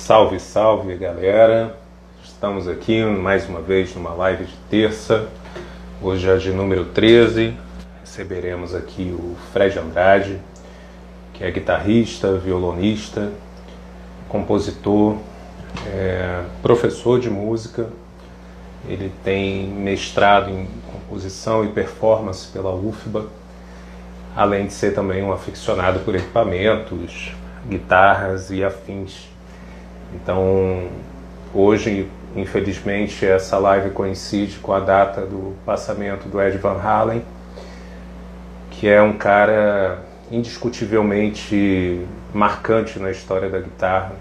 Salve, salve galera! Estamos aqui mais uma vez numa live de terça, hoje é de número 13. Receberemos aqui o Fred Andrade, que é guitarrista, violonista, compositor, é, professor de música. Ele tem mestrado em composição e performance pela UFBA, além de ser também um aficionado por equipamentos, guitarras e afins. Então, hoje, infelizmente, essa live coincide com a data do passamento do Ed Van Halen, que é um cara indiscutivelmente marcante na história da guitarra.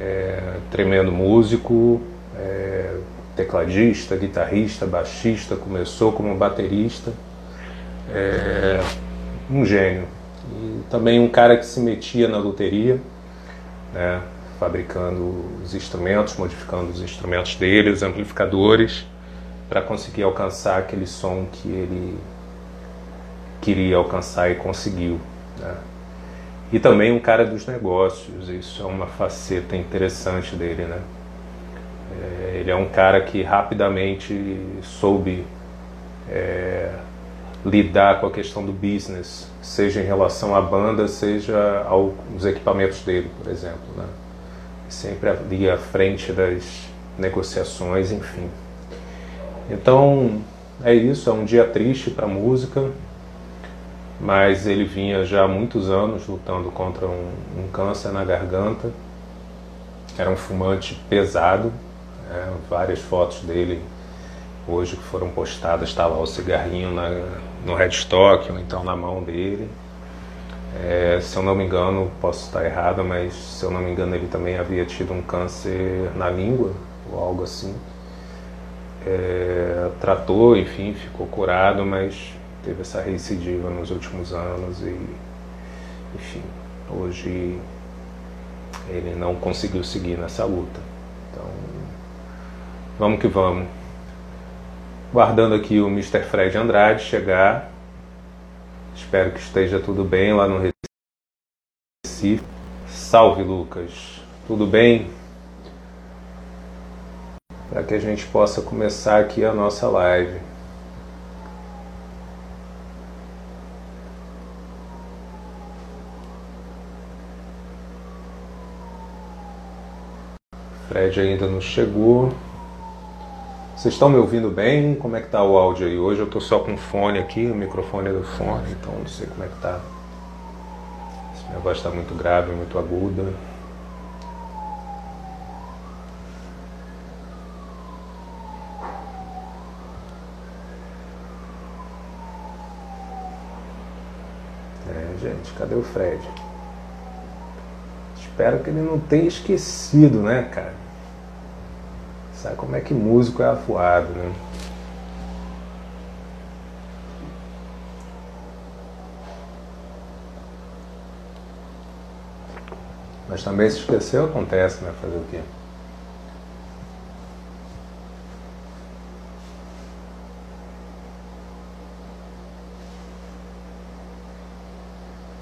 É, tremendo músico, é, tecladista, guitarrista, baixista, começou como baterista. É, um gênio. E também um cara que se metia na loteria, né? Fabricando os instrumentos, modificando os instrumentos dele, os amplificadores, para conseguir alcançar aquele som que ele queria alcançar e conseguiu. Né? E também um cara dos negócios, isso é uma faceta interessante dele. Né? É, ele é um cara que rapidamente soube é, lidar com a questão do business, seja em relação à banda, seja aos equipamentos dele, por exemplo. Né? Sempre ali à frente das negociações, enfim. Então é isso, é um dia triste para a música, mas ele vinha já há muitos anos lutando contra um, um câncer na garganta. Era um fumante pesado, né? várias fotos dele hoje que foram postadas, está lá o cigarrinho na, no headstock ou então na mão dele. É, se eu não me engano, posso estar errado, mas se eu não me engano, ele também havia tido um câncer na língua ou algo assim. É, tratou, enfim, ficou curado, mas teve essa recidiva nos últimos anos e, enfim, hoje ele não conseguiu seguir nessa luta. Então, vamos que vamos. Guardando aqui o Mr. Fred Andrade chegar Espero que esteja tudo bem lá no Recife. Salve, Lucas. Tudo bem? Para que a gente possa começar aqui a nossa live. Fred ainda não chegou. Vocês estão me ouvindo bem? Como é que tá o áudio aí? Hoje eu estou só com fone aqui, o microfone é do fone, então não sei como é que tá. Se minha voz está muito grave, muito aguda. É, gente, cadê o Fred? Espero que ele não tenha esquecido, né, cara? Sabe como é que músico é afuado, né? Mas também se esqueceu, acontece, né? Fazer o quê?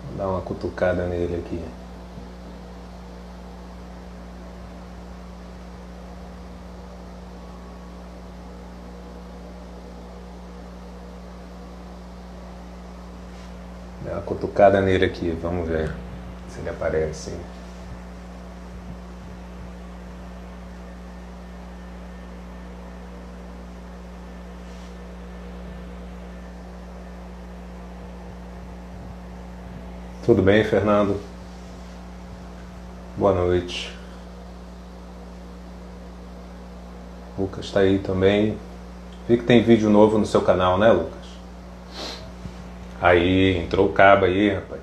Vou dar uma cutucada nele aqui. Cutucada nele aqui, vamos ver se ele aparece. Tudo bem, Fernando? Boa noite. Lucas está aí também. Vi que tem vídeo novo no seu canal, né, Lucas? Aí entrou o cabo aí, rapaz.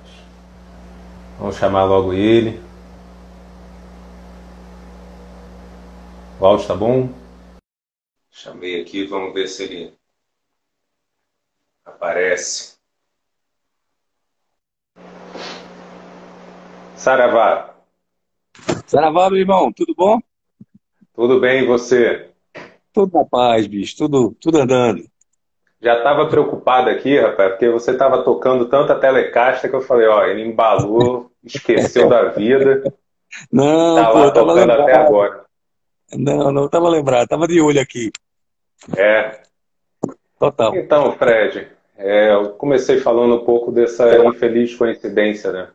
Vamos chamar logo ele. O áudio tá bom? Chamei aqui, vamos ver se ele aparece. Saravá. Saravá, meu irmão, tudo bom? Tudo bem, e você? Tudo na paz, bicho, tudo, tudo andando. Já estava preocupado aqui, rapaz, porque você estava tocando tanta telecasta que eu falei, ó, ele embalou, esqueceu da vida. Não, tá pô, tocando até lembrado. agora. Não, não tava lembrado, tava de olho aqui. É. Total. Então, Fred, é, eu comecei falando um pouco dessa infeliz coincidência, né?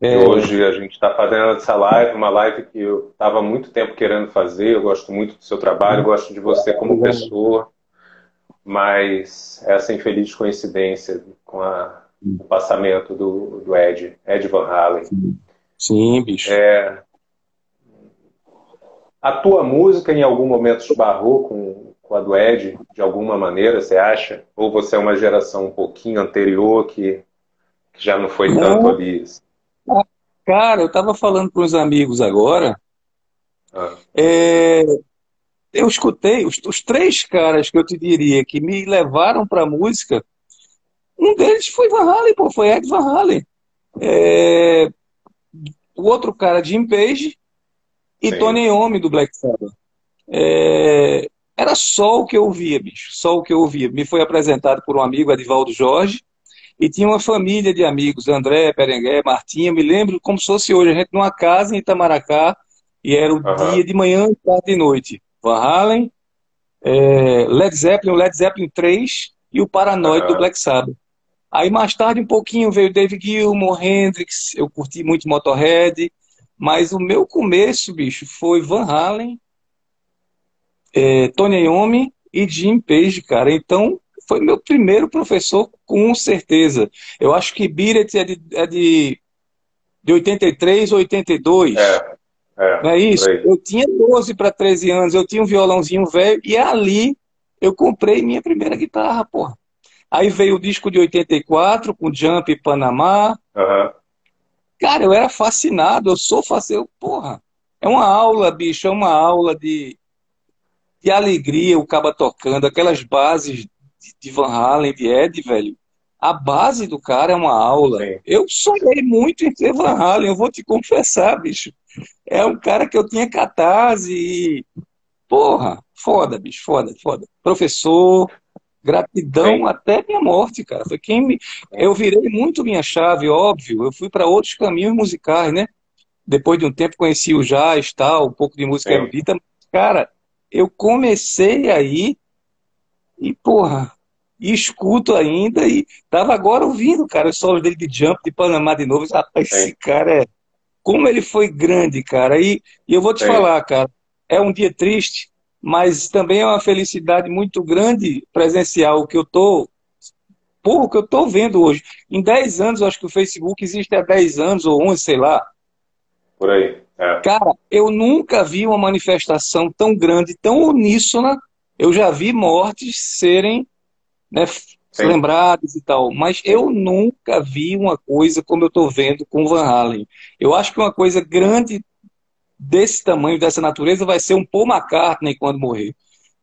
É, Hoje a gente está fazendo essa live, uma live que eu estava muito tempo querendo fazer. Eu gosto muito do seu trabalho, gosto de você como pessoa, mas essa infeliz coincidência com a- o passamento do, do Ed, Ed Van Halen. sim, bicho. É, a tua música em algum momento esbarrou com, com a do Ed, de alguma maneira, você acha? Ou você é uma geração um pouquinho anterior que, que já não foi tanto Não, ali? cara, eu tava falando para uns amigos agora. Ah, é, eu escutei os, os três caras que eu te diria que me levaram para a música. Um deles foi Van Halen, pô, foi Ed Van Halen. É, o outro cara, Jim Page e sim. Tony Iommi do Black Sabbath. É, era só o que eu ouvia, bicho, só o que eu ouvia. Me foi apresentado por um amigo, Edivaldo Jorge, e tinha uma família de amigos, André, Perengué, Martinha, me lembro como se fosse hoje, a gente numa casa em Itamaracá, e era o Aham, dia de manhã, tarde e noite. Van Halen, é, Led Zeppelin, o Led Zeppelin 3 e o Paranoid do aham, Black Sabbath. Aí mais tarde um pouquinho veio Dave Gilmour, Hendrix, eu curti muito Motorhead, mas o meu começo, bicho, foi Van Halen, é, Tony Iommi e Jim Page, cara. Então, foi meu primeiro professor, com certeza. Eu acho que It é de, é de, de 83 ou 82, é, é, não é isso? aí. Eu tinha 12 para 13 anos, eu tinha um violãozinho velho, e ali eu comprei minha primeira guitarra, porra. Aí veio o disco de 84, com Jump e Panamá. Aham, Cara, eu era fascinado, eu sou fascinado. Porra, é uma aula, bicho, é uma aula de, de alegria o caba tocando, aquelas bases de, de Van Halen, de Ed, velho. A base do cara é uma aula. sim, Eu sonhei muito em ser Van Halen, eu vou te confessar, bicho. É um cara que eu tinha catarse e. Porra, foda, bicho, foda, foda. Professor, gratidão sim. até minha morte, cara. Foi quem me. Eu virei muito minha chave, óbvio. Eu fui para outros caminhos musicais, né? Depois de um tempo conheci o jazz, tal, um pouco de música Sim, erudita. Mas, cara, eu comecei aí e, porra, e escuto ainda e tava agora ouvindo, cara, os solos dele de Jump, de Panamá de novo. Rapaz, sim, esse cara é. Como ele foi grande, cara. E, e eu vou te sim, falar, cara, é um dia triste, mas também é uma felicidade muito grande presenciar o que eu tô, porra, o que eu tô vendo hoje. Em 10 anos, acho que o Facebook existe há 10 anos ou 11, sei lá. por aí. É, Cara, eu nunca vi uma manifestação tão grande, tão uníssona. Eu já vi mortes serem, né, sim, lembradas e tal, mas eu nunca vi uma coisa como eu estou vendo com Van Halen. Eu acho que uma coisa grande desse tamanho, dessa natureza, vai ser um Paul McCartney quando morrer.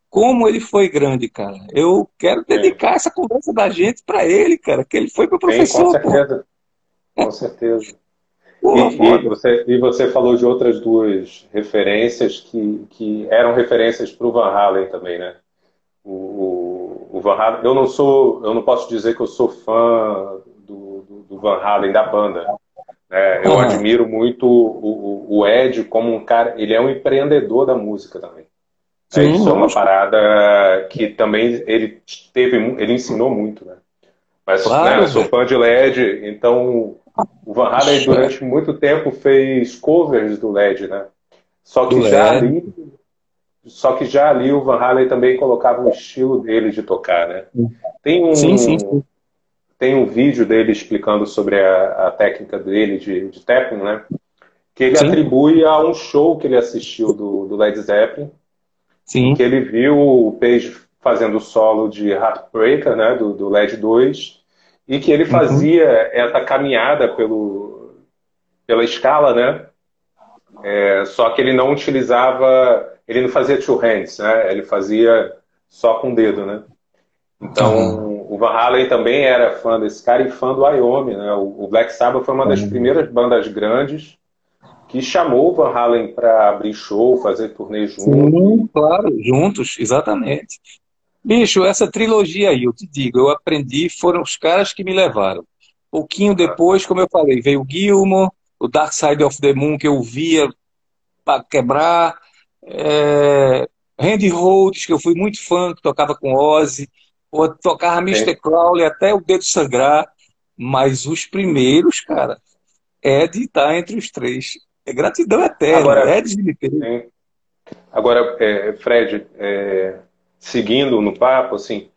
Como ele foi grande, cara. Eu quero sim, dedicar essa conversa da gente para ele, cara, que ele foi meu sim, com professor, pô. certeza, com certeza. E, Porra, e foda. você, e você falou de outras duas referências que, que eram referências para o Van Halen também, né? O, o, Van Halen, eu não sou, eu não posso dizer que eu sou fã do, do, do Van Halen da banda, né? Eu Aham. admiro muito o, o, o Ed como um cara, ele é um empreendedor da música também. né? Sim, Isso é uma parada que também ele teve, ele ensinou muito, né? Mas, né, Claro, eu sou fã de LED, então o Van Halen durante muito tempo fez covers do LED, né? Só Do que já LED. ali, só que já ali o Van Halen também colocava o estilo dele de tocar, né? Tem Sim, sim, um sim. tem um vídeo dele explicando sobre a, a técnica dele de, de tapping, né? Que ele Sim, atribui a um show que ele assistiu do, do Led Zeppelin, sim. que ele viu o Page fazendo o solo de Heartbreaker, né? Do, do LED 2, e que ele Uhum. fazia essa caminhada pelo, pela escala, né? É, só que ele não utilizava, ele não fazia two hands, né? Ele fazia só com o dedo, né? Então, o Van Halen também era fã desse cara e fã do Wyoming, né? O Black Sabbath foi uma das primeiras bandas grandes que chamou o Van Halen para abrir show, fazer turnê junto. Sim, claro, juntos, exatamente. Bicho, essa trilogia aí, eu te digo, eu aprendi, foram os caras que me levaram. Pouquinho Ah, depois, como eu falei, veio o Gilmour, o Dark Side of the Moon, que eu via para quebrar. É, Randy Rhodes, que eu fui muito fã, que tocava com Ozzy. Ou tocava Mr. Crowley até o dedo sangrar. Mas os primeiros, cara, Ed está entre os três. É gratidão eterna. Agora, Ed de Agora, é, Fred, é, seguindo no papo, assim,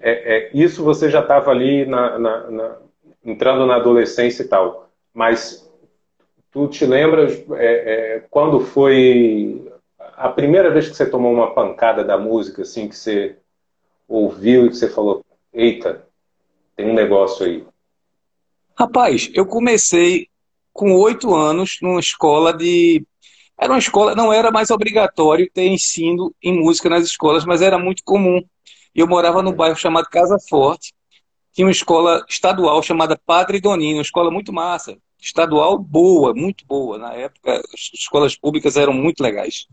é, é isso você já estava ali na, na, na, entrando na adolescência e tal, mas tu te lembras é, é, quando foi a primeira vez que você tomou uma pancada da música, assim, que você ouviu e que você falou, eita, tem um negócio aí? Rapaz, eu comecei com oito anos numa escola de. Era uma escola, não era mais obrigatório ter ensino em música nas escolas, mas era muito comum. Eu morava num bairro chamado Casa Forte, tinha uma escola estadual chamada Padre Donino, uma escola muito massa, estadual boa, muito boa. Na época, as escolas públicas eram muito legais.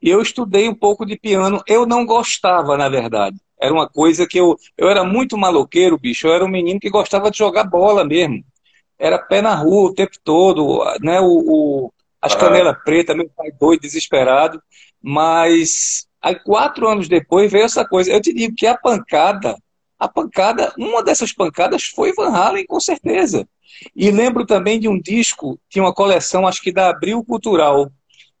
E eu estudei um pouco de piano. Eu não gostava, na verdade. Era uma coisa que eu. Eu era muito maloqueiro, bicho. Eu era um menino que gostava de jogar bola mesmo era pé na rua o tempo todo, né? O, o as ah. canelas pretas, meu pai doido, desesperado. Mas aí quatro anos depois veio essa coisa. Eu te digo que a pancada, a pancada, uma dessas pancadas foi Van Halen, com certeza. E lembro também de um disco, tinha uma coleção, acho que da Abril Cultural.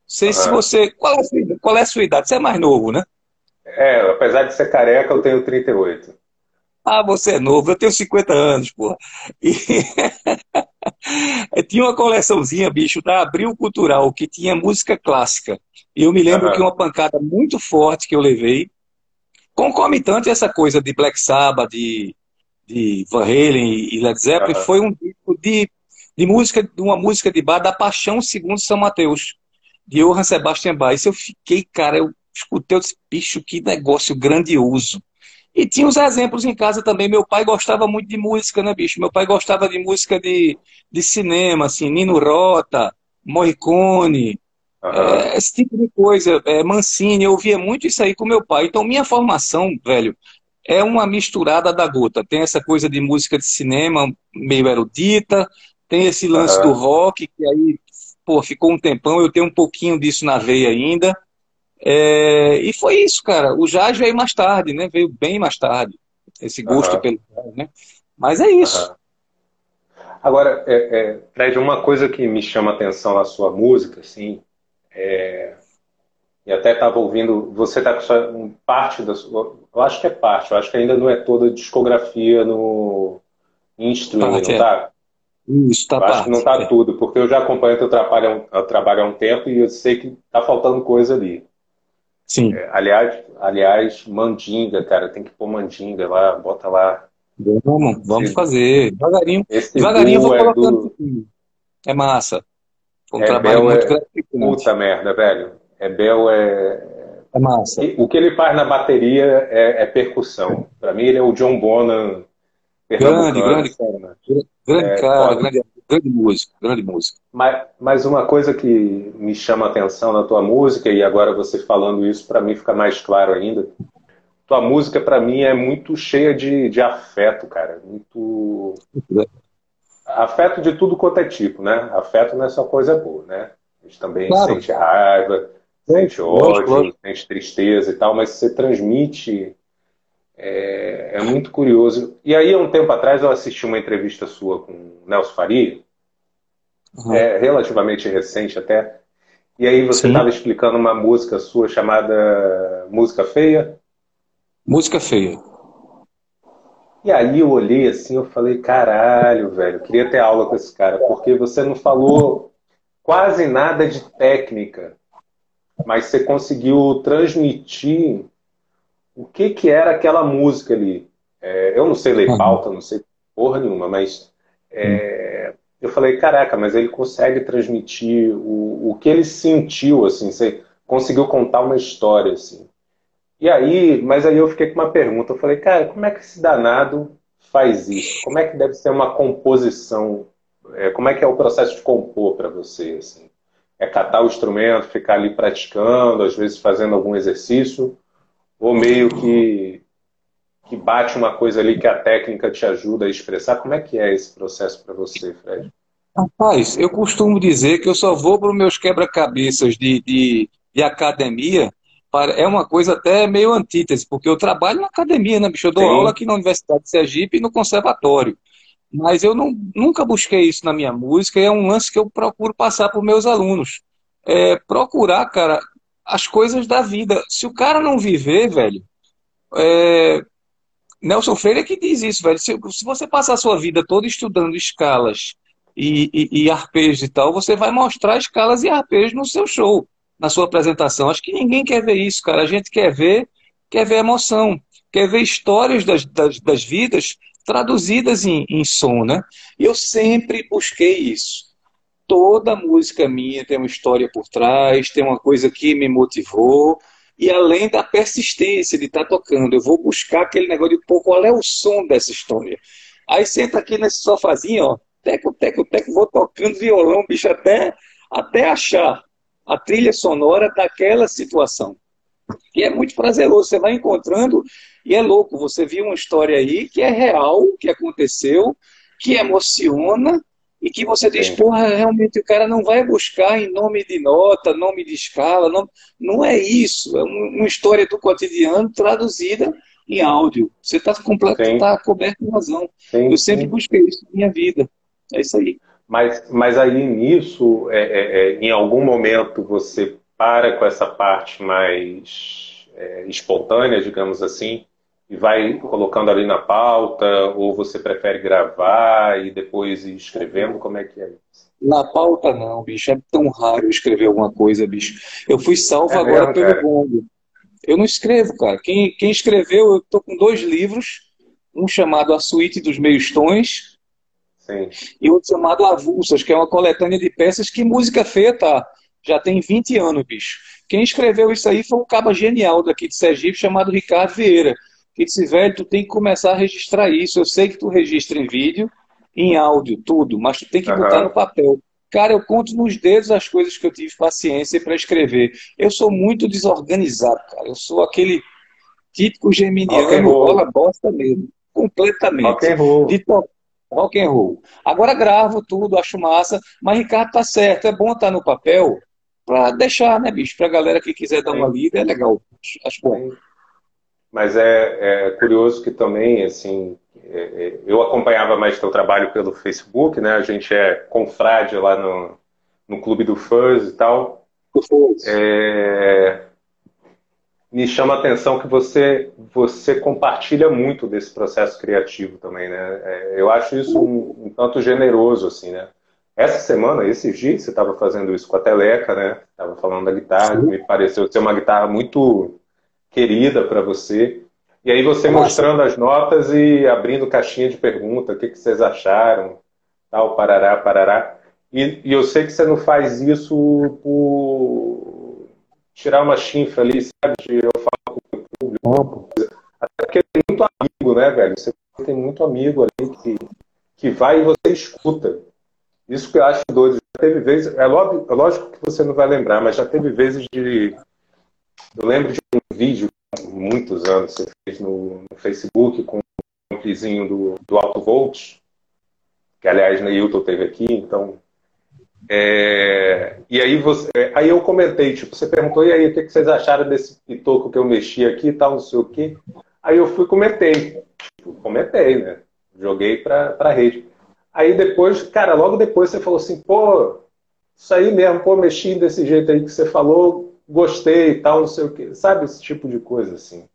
Sei se você. Qual é, qual é a sua idade? Você é mais novo, né? É, apesar de ser careca, eu tenho 38. Ah, você é novo, eu tenho 50 anos, pô. E... tinha uma coleçãozinha, bicho, da Abril Cultural, que tinha música clássica. E eu me lembro uhum. que uma pancada muito forte que eu levei, concomitante essa coisa de Black Sabbath, de, de Van Halen e Led Zeppelin, uhum. foi um tipo de, de música, de uma música de bar da Paixão segundo São Mateus, Johann Sebastian Bach. Isso eu fiquei, cara, eu escutei, eu disse, bicho, que negócio grandioso. E tinha os exemplos em casa também. Meu pai gostava muito de música, né, bicho? Meu pai gostava de música de, de cinema, assim, Nino Rota, Morricone, uhum. é, esse tipo de coisa. É, Mancini, eu ouvia muito isso aí com meu pai. Então, minha formação, velho, é uma misturada da gota. Tem essa coisa de música de cinema meio erudita, tem esse lance uhum. do rock, que aí, pô, ficou um tempão. Eu tenho um pouquinho disso na veia ainda. É, e foi isso, cara. O jazz veio mais tarde, né? Veio bem mais tarde. Esse gosto uhum. pelo jazz, né? Mas é isso. Uhum. Agora, é, é, Fred, uma coisa que me chama a atenção na sua música, assim, é... e até estava ouvindo, você está com sua, um, parte da sua, eu acho que é parte, eu acho que ainda não é toda a discografia no em streaming, não tá? Isso, tá eu parte, acho que não tá tudo, porque eu já acompanho teu trabalho, trabalho há um tempo e eu sei que tá faltando coisa ali. Sim. É, aliás, aliás, mandinga, cara, tem que pôr mandinga lá, bota lá. Vamos, vamos fazer. Devagarinho. Esse devagarinho vou é colocando. Do... É massa. Foi um é, trabalho muito é... gratificante. Puta merda, velho. Bel é. É massa. O que ele faz na bateria é, é percussão. Para mim, ele é o John Bonham. Grande, grande cara. Grande é, cara, grande Grande música, grande música. Mas, mas uma coisa que me chama a atenção na tua música, e agora você falando isso, para mim fica mais claro ainda. Tua música, para mim, é muito cheia de, de afeto, cara. Muito. Afeto de tudo quanto é tipo, né? Afeto não é só coisa boa, né? A gente também claro. sente raiva, sente ódio, sente tristeza e tal, mas você transmite é, é, muito curioso. E aí, há um tempo atrás, eu assisti uma entrevista sua com Nelson Faria, uhum. é, relativamente recente até, e aí você estava explicando uma música sua chamada Música Feia. Música Feia. E aí eu olhei assim, eu falei, caralho, velho, queria ter aula com esse cara, porque você não falou quase nada de técnica, mas você conseguiu transmitir o que, que era aquela música ali. É, eu não sei ler pauta, não sei porra nenhuma, mas é, eu falei, caraca, mas ele consegue transmitir o, o que ele sentiu, assim, você conseguiu contar uma história, assim. E aí, mas aí eu fiquei com uma pergunta, eu falei, cara, como é que esse danado faz isso? Como é que deve ser uma composição? É, como é que é o processo de compor para você, assim? É catar o instrumento, ficar ali praticando, às vezes fazendo algum exercício, ou meio que, que bate uma coisa ali que a técnica te ajuda a expressar? Como é que é esse processo para você, Fred? Rapaz, eu costumo dizer que eu só vou para os meus quebra-cabeças de, de, de, academia. É uma coisa até meio antítese, porque eu trabalho na academia, né, bicho? Eu dou Sim. aula aqui na Universidade de Sergipe e no Conservatório. Mas eu não, nunca busquei isso na minha música, e é um lance que eu procuro passar para os meus alunos. É procurar, cara, as coisas da vida. Se o cara não viver, velho, é... Nelson Freire é que diz isso, velho. Se, se, você passar a sua vida toda estudando escalas e, e, e arpejos e tal, você vai mostrar escalas e arpejos no seu show, na sua apresentação. Acho que ninguém quer ver isso, cara. A gente quer ver, quer ver emoção, quer ver histórias das, das, das vidas traduzidas em, em som, né? E eu sempre busquei isso toda música minha tem uma história por trás, tem uma coisa que me motivou, e além da persistência de estar tá tocando, eu vou buscar aquele negócio de, pô, qual é o som dessa história? Aí senta aqui nesse sofazinho, ó, teco, teco, teco, vou tocando violão, bicho, até, até achar a trilha sonora daquela situação. E é muito prazeroso, você vai encontrando, e é louco, você viu uma história aí que é real, que aconteceu, que emociona, e que você diz, porra, realmente o cara não vai buscar em nome de nota, nome de escala, não, não é isso, é uma história do cotidiano traduzida em áudio. Você está tá coberto de razão. Sim, Eu sempre sim. busquei isso na minha vida. É isso aí. Mas, mas aí nisso, é, é, é, em algum momento você para com essa parte mais é, espontânea, digamos assim, e vai colocando ali na pauta, ou você prefere gravar e depois ir escrevendo? Como é que é isso? Na pauta não, bicho. É tão raro escrever alguma coisa, bicho. Eu fui salvo é agora mesmo, pelo Gongo. Eu não escrevo, cara. Quem, quem escreveu, eu tô com dois livros. Um chamado A Suíte dos Meios Tons. Sim. E outro chamado Avulsas, que é uma coletânea de peças que música feia tá. Já tem 20 anos, bicho. Quem escreveu isso aí foi um caba genial daqui de Sergipe chamado Ricardo Vieira que disse, velho, tu tem que começar a registrar isso. Eu sei que tu registra em vídeo, em áudio, tudo, mas tu tem que uhum. botar no papel. Cara, eu conto nos dedos as coisas que eu tive paciência para escrever. Eu sou muito desorganizado, cara. Eu sou aquele típico geminiano, bola bosta mesmo. Completamente. Rock and roll. De to... Rock and roll. Agora gravo tudo, acho massa, mas Ricardo tá certo. É bom estar no papel para deixar, né, bicho? Pra galera que quiser dar uma lida, é legal. Acho bom. Mas é, é curioso que também, assim, é, é, eu acompanhava mais teu trabalho pelo Facebook, né? A gente é confrade lá no, no Clube do Fuzz e tal. É, me chama a atenção que você, você compartilha muito desse processo criativo também, né? É, eu acho isso um, um, tanto generoso, assim, né? Essa semana, esses dias, você estava fazendo isso com a Teleca, né? Estava falando da guitarra, Sim. me pareceu ser uma guitarra muito querida para você. E aí você Nossa. mostrando as notas e abrindo caixinha de pergunta, o que, que vocês acharam, tal, parará, parará. E, e, eu sei que você não faz isso por tirar uma chinfa ali, sabe? De eu falo com o público. Até porque tem muito amigo, né, velho? Você tem muito amigo ali que, que vai e você escuta. Isso que eu acho doido. Já teve vezes, é lógico, é lógico que você não vai lembrar, mas já teve vezes de eu lembro de um vídeo, muitos anos, você fez no, no Facebook com um amplizinho do, do Alto Volt, que aliás Neilton teve aqui, então. É, e aí você. Aí eu comentei, tipo, você perguntou, e aí, o que, que vocês acharam desse pitoco que eu mexi aqui e tal, não sei o quê. Aí eu fui comentei. Tipo, comentei, né? Joguei pra, pra rede. Aí depois, cara, logo depois você falou assim, pô, isso aí mesmo, pô, mexi desse jeito aí que você falou, gostei e tal, não sei o quê. Sabe esse tipo de coisa assim.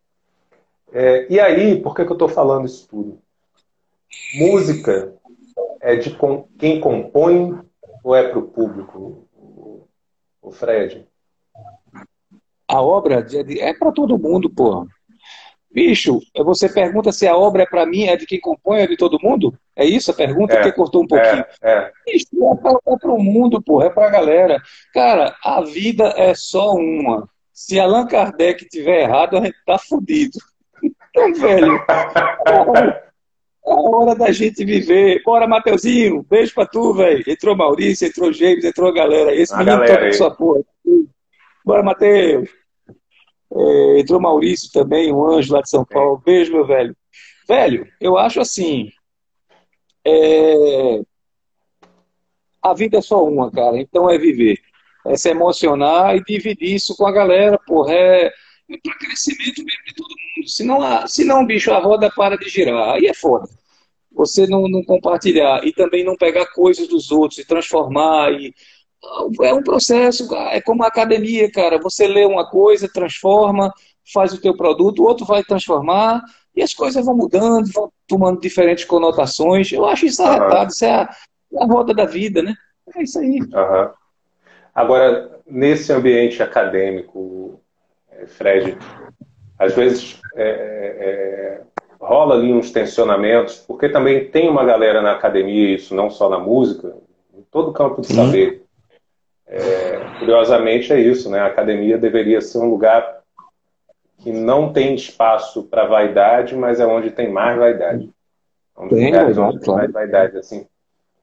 É, e aí, por que, que eu estou falando isso tudo? Música é de com, quem compõe ou é para o público, o Fred? A obra é para todo mundo, porra. Bicho, você pergunta se a obra é para mim, é de quem compõe, é de todo mundo? É isso a pergunta? É, que cortou um pouquinho. É, é. Bicho, é para o mundo, porra, é para a galera. Cara, a vida é só uma. Se Allan Kardec tiver errado, a gente tá fudido. Então, velho, é a hora da gente viver. Bora, Mateuzinho, beijo pra tu, velho. Entrou Maurício, entrou James, entrou a galera. Esse a menino galera toca com sua porra. Bora, Mateus. É, entrou Maurício também, um anjo lá de São Paulo. Beijo, meu velho. Velho, eu acho assim. É... a vida é só uma, cara, então é viver. É se emocionar e dividir isso com a galera, porra, é, é para crescimento mesmo de todo mundo. Senão, senão, bicho, a roda para de girar. Aí é foda. Você não, não compartilhar e também não pegar coisas dos outros e transformar. E... É um processo, é como a academia, cara. Você lê uma coisa, transforma, faz o teu produto, o outro vai transformar e as coisas vão mudando, vão tomando diferentes conotações. Eu acho isso arretado, uhum. isso é a, a roda da vida, né? É isso aí. Uhum. Agora, nesse ambiente acadêmico, é, Fred, às vezes é, é, rola ali uns tensionamentos, porque também tem uma galera na academia, isso não só na música, em todo campo de uhum. É, curiosamente é isso, né? A academia deveria ser um lugar que não tem espaço para vaidade, mas é onde tem mais vaidade. É um tem, lugares onde tem mais vaidade, assim.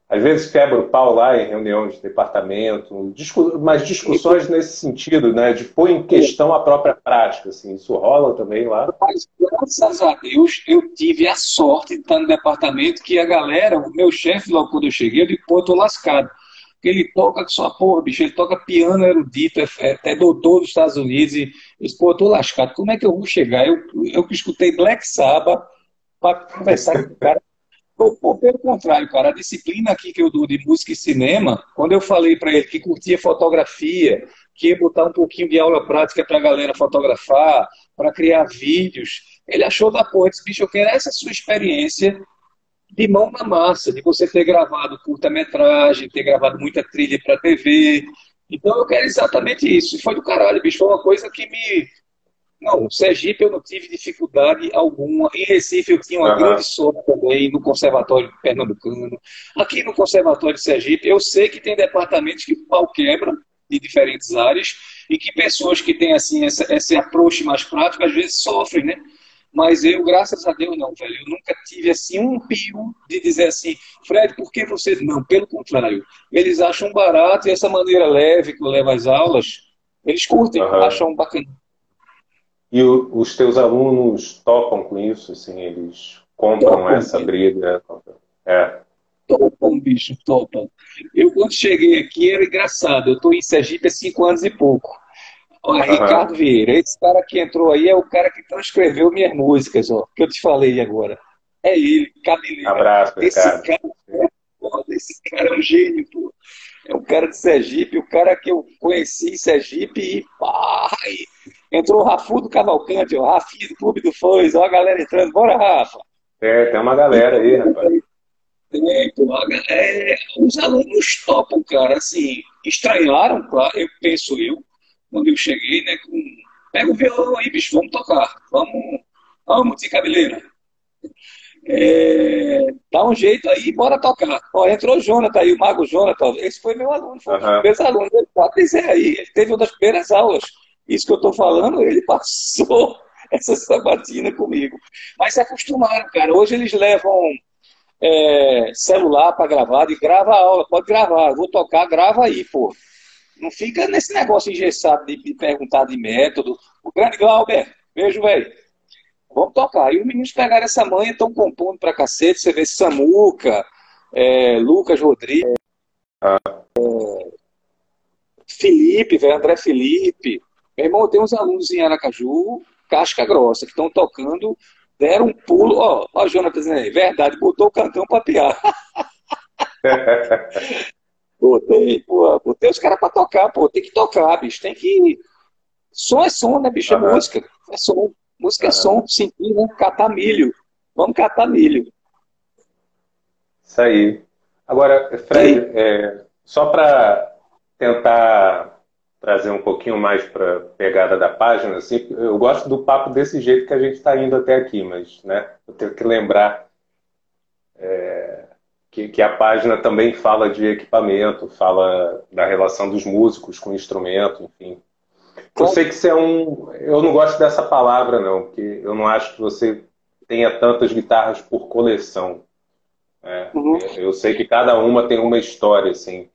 Às vezes quebra o pau lá em reunião de departamento, discu mas discussões nesse sentido, né? De pôr em questão a própria prática, assim. Isso rola também lá. Mas, graças a Deus, eu tive a sorte de estar no departamento que a galera, o meu chefe, logo quando eu cheguei, eu disse, pô, eu tô lascado. Porque ele toca sua porra, bicho, ele toca piano erudito, é, é doutor dos Estados Unidos, e eu disse, pô, eu tô lascado, como é que eu vou chegar? Eu, eu escutei Black Sabbath para conversar com o cara. Pelo contrário, cara, a disciplina aqui que eu dou de música e cinema, quando eu falei para ele que curtia fotografia, que ia botar um pouquinho de aula prática para a galera fotografar, para criar vídeos, ele achou da porra, disse, bicho, eu quero essa sua experiência de mão na massa, de você ter gravado curta-metragem, ter gravado muita trilha para TV. Então eu quero exatamente isso. E foi do caralho, bicho, foi uma coisa que me não, Sergipe eu não tive dificuldade alguma. Em Recife eu tinha uma uhum. grande sorte também no Conservatório Pernambucano. Aqui no Conservatório de Sergipe eu sei que tem departamentos que o pau quebra de diferentes áreas e que pessoas que têm assim essa, esse approach mais prático às vezes sofrem, né? Mas eu, graças a Deus, não, velho. Eu nunca tive assim um pio de dizer assim, Fred, por que você. Não, pelo contrário. Eles acham barato e essa maneira leve que eu levo as aulas, eles curtem, uhum. acham bacana. E o, os teus alunos topam com isso, assim, eles compram topam, essa briga? É. Topam, bicho, topam. Eu, quando cheguei aqui, era engraçado. Eu estou em Sergipe há cinco anos e pouco. Olha, uhum. Ricardo Vieira, esse cara que entrou aí é o cara que transcreveu minhas músicas, ó, que eu te falei agora. É ele, Cabeleira. Abraço, esse Ricardo. cara, é esse cara é um gênio, pô. É um cara de Sergipe, o cara que eu conheci em Sergipe e pá, Entrou o Rafu do Cavalcante, o Rafinha do Clube do Fãs, ó a galera entrando. Bora, Rafa! É, tem uma galera aí, rapaz. Tem, pô, é, os alunos topam, cara, assim, estranharam, claro, eu penso eu, quando eu cheguei, né, com, pega o violão aí, bicho, vamos tocar, vamos, vamos de cabeleira. É, dá um jeito aí, bora tocar. Ó, entrou o Jonathan aí, o Mago Jonathan, esse foi meu aluno, foi uhum. um dos primeiros alunos, ele pode dizer aí, ele teve uma das primeiras aulas isso que eu estou falando, ele passou essa sabatina comigo. Mas se acostumaram, cara. Hoje eles levam é, celular para gravar, e grava a aula, pode gravar, vou tocar, grava aí, pô. Não fica nesse negócio engessado de, de perguntar de método. O grande Glauber, beijo, velho. Vamos tocar. E os meninos pegaram essa manha, estão compondo pra cacete. Você vê Samuca, é, Lucas Rodrigues, ah. é, Felipe, velho, André Felipe. Meu irmão, tem uns alunos em Aracaju, casca grossa, que estão tocando, deram um pulo. Ó, ó, Jonathan dizendo aí, verdade, botou o cantão pra piar. botei, pô, botei os caras pra tocar, pô, tem que tocar, bicho, tem que. Som é som, né, bicho? É uhum. música. É som. Música uhum. é som, sentir, né? Catar milho. Vamos catar milho. Isso aí. Agora, Fred, é, só para tentar trazer um pouquinho mais para pegada da página, assim, eu gosto do papo desse jeito que a gente está indo até aqui, mas né, eu tenho que lembrar é, que, que, a página também fala de equipamento, fala da relação dos músicos com o instrumento, enfim. Eu sei que você é um. Eu não gosto dessa palavra, não, porque eu não acho que você tenha tantas guitarras por coleção. Né? Uhum. Eu sei que cada uma tem uma história, assim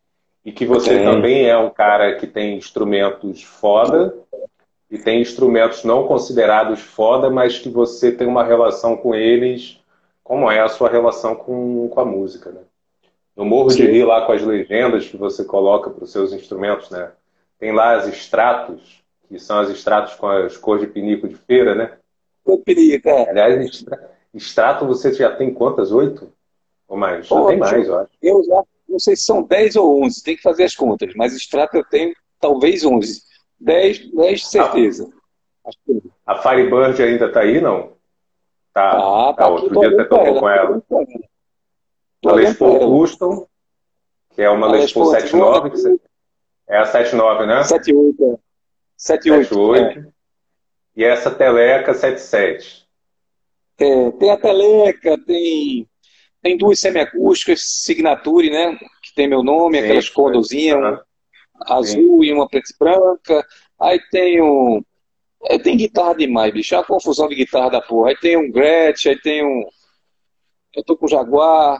e que você também é um cara que tem instrumentos foda e tem instrumentos não considerados foda, mas que você tem uma relação com eles, como é a sua relação com, com a música, né? Eu morro Sim. de rir lá com as legendas que você coloca para os seus instrumentos, né? Tem lá as extratos, que são as extratos com as cores de pinico de feira, né? Com pinico, é. Aliás, extrato você já tem quantas? Oito? Ou mais? Pô, já tem mais, eu acho. Eu já, não sei se são dez ou onze, tem que fazer as contas, mas extrato eu tenho talvez onze. Dez, dez certeza. A, a Firebird ainda está aí, não? Tá. Ah, tá. tá. Outro dia você tocou com ela. A Les Paul Custom, que é uma Les Paul 79, que você... é a 79, né? 78. 78. 78. É. E essa Teleca 77. É, tem a Teleca, tem, tem duas semiacústicas, Signature, né? Que tem meu nome, Sim, aquelas condozinhas, uhum. azul Sim. e uma preta e branca. Aí tem um. É, tem guitarra demais, bicho. É uma confusão de guitarra da porra. Aí tem um Gretsch, aí tem um. Eu tô com o Jaguar.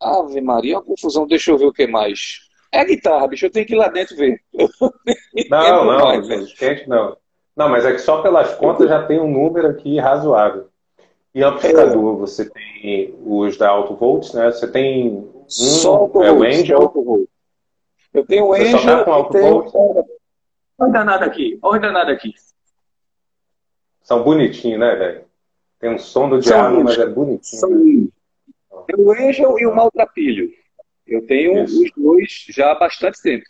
Ave Maria, uma confusão. Deixa eu ver o que mais. É guitarra, bicho. Eu tenho que ir lá dentro ver. Não, não, mais, gente, não. Não, mas é que só pelas contas já tem um número aqui razoável. E amplificador, é. você tem os da Alto Volts, né? Você tem um, só é o Angel. Eu tenho o Angel. Você só tá com Alto. Volts? Olha danado aqui, olha danado aqui. São bonitinhos, né, velho? Tem um som do diabo, mas é bonitinho. São né? Tem o Angel e o Maltrapilho. Eu tenho Isso. os dois já há bastante tempo.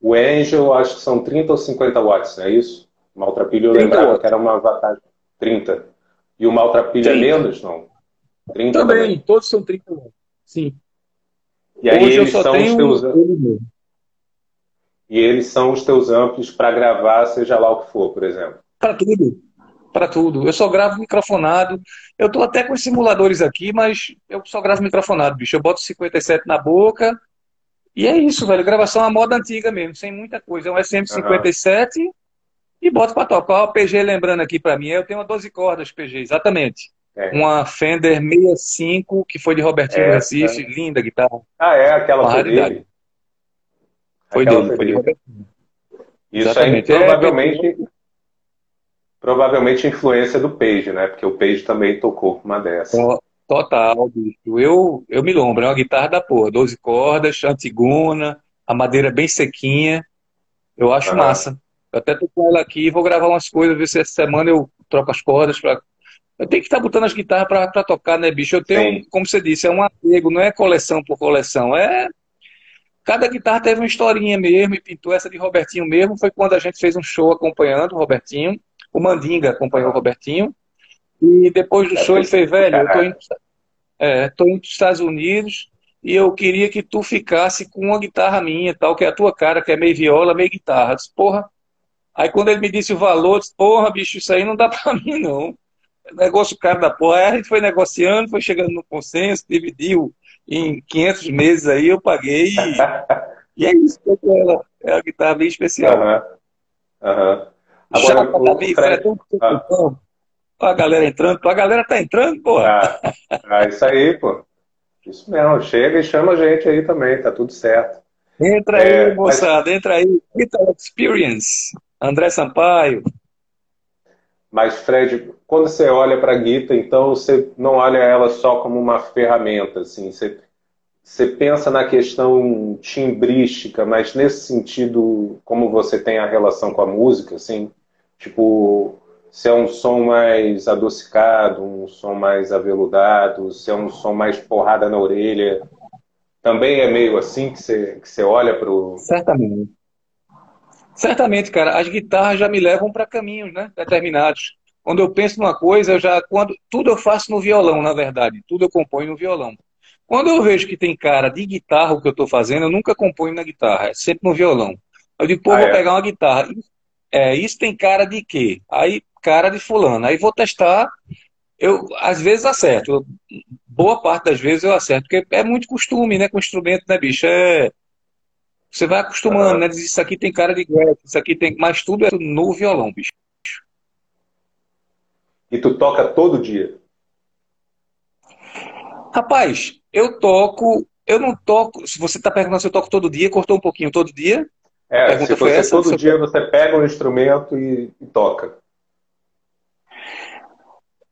O Angel, acho que são 30 ou 50 watts, não é isso? O Maltrapilho eu lembrava watts. que era uma vantagem. 30. E o Maltrapilho 30. é menos, não? 30 também, também, todos são 30 watts. Sim. E aí Hoje eles são os teus amplos. E eles são os teus amplos para gravar, seja lá o que for, por exemplo. Para tudo para tudo. Eu só gravo microfonado. Eu tô até com os simuladores aqui, mas eu só gravo microfonado, bicho. Eu boto 57 na boca. E é isso, velho. Gravação à moda antiga mesmo, sem muita coisa. É um SM57 uhum. e boto para tocar. O PG lembrando aqui para mim, eu tenho uma 12 cordas PG, exatamente. É. Uma Fender 65, que foi de Robertinho é, Recife, é. linda guitarra. Ah, é? Aquela foi dele? Foi dele, foi de Robertinho. Isso Exatamente. aí provavelmente Provavelmente influência do Page, né? Porque o Page também tocou uma dessa. Total, bicho. Eu, eu me lembro, é uma guitarra da porra, 12 cordas, antigona, a madeira bem sequinha. Eu acho massa. Eu até tô com ela aqui, vou gravar umas coisas, ver se essa semana eu troco as cordas para eu tenho que estar tá botando as guitarras para tocar, né, bicho? Eu tenho, Sim. como você disse, é um apego, não é coleção por coleção, é cada guitarra teve uma historinha mesmo, e pintou essa de Robertinho mesmo, foi quando a gente fez um show acompanhando o Robertinho, o Mandinga acompanhou o Robertinho. E depois do show ele fez, velho, eu tô indo, é, tô indo para os Estados Unidos e eu queria que tu ficasse com uma guitarra minha, tal, que é a tua cara, que é meio viola, meio guitarra. Eu disse, porra. Aí quando ele me disse o valor, eu disse, porra, bicho, isso aí não dá pra mim, não. Negócio caro da porra. Aí a gente foi negociando, foi chegando no consenso, dividiu em 500 meses aí, eu paguei. E, e é isso, ela é uma guitarra bem especial. Aham. Uhum. Uhum. Agora, o, o Fred... ah. a galera entrando, a galera tá entrando, pô. Ah, ah, isso aí, pô. Isso mesmo, chega e chama a gente aí também, tá tudo certo. Entra é, aí, moçada, mas... entra aí. Guitar Experience, André Sampaio. Mas, Fred, quando você olha para a guitarra, então você não olha ela só como uma ferramenta, assim, você, você pensa na questão timbrística, mas nesse sentido, como você tem a relação com a música, assim, Tipo, se é um som mais adocicado, um som mais aveludado, se é um som mais porrada na orelha. Também é meio assim que você, que você olha para o. Certamente. Certamente, cara. As guitarras já me levam para caminhos né, determinados. Quando eu penso numa coisa, eu já. quando Tudo eu faço no violão, na verdade. Tudo eu componho no violão. Quando eu vejo que tem cara de guitarra o que eu estou fazendo, eu nunca componho na guitarra, é sempre no violão. Eu digo, pô, ah, vou é? pegar uma guitarra é, isso tem cara de quê? Aí, cara de fulano. Aí vou testar, eu às vezes acerto. Boa parte das vezes eu acerto, porque é muito costume, né, com instrumento, né, bicho? É... Você vai acostumando, né? Diz, isso aqui tem cara de Gretchen, isso aqui tem. Mas tudo é no violão, bicho. E tu toca todo dia? Rapaz, eu toco. Eu não toco. Se você está perguntando se eu toco todo dia, cortou um pouquinho todo dia. É, se você essa, todo dia você pega um instrumento e, e toca.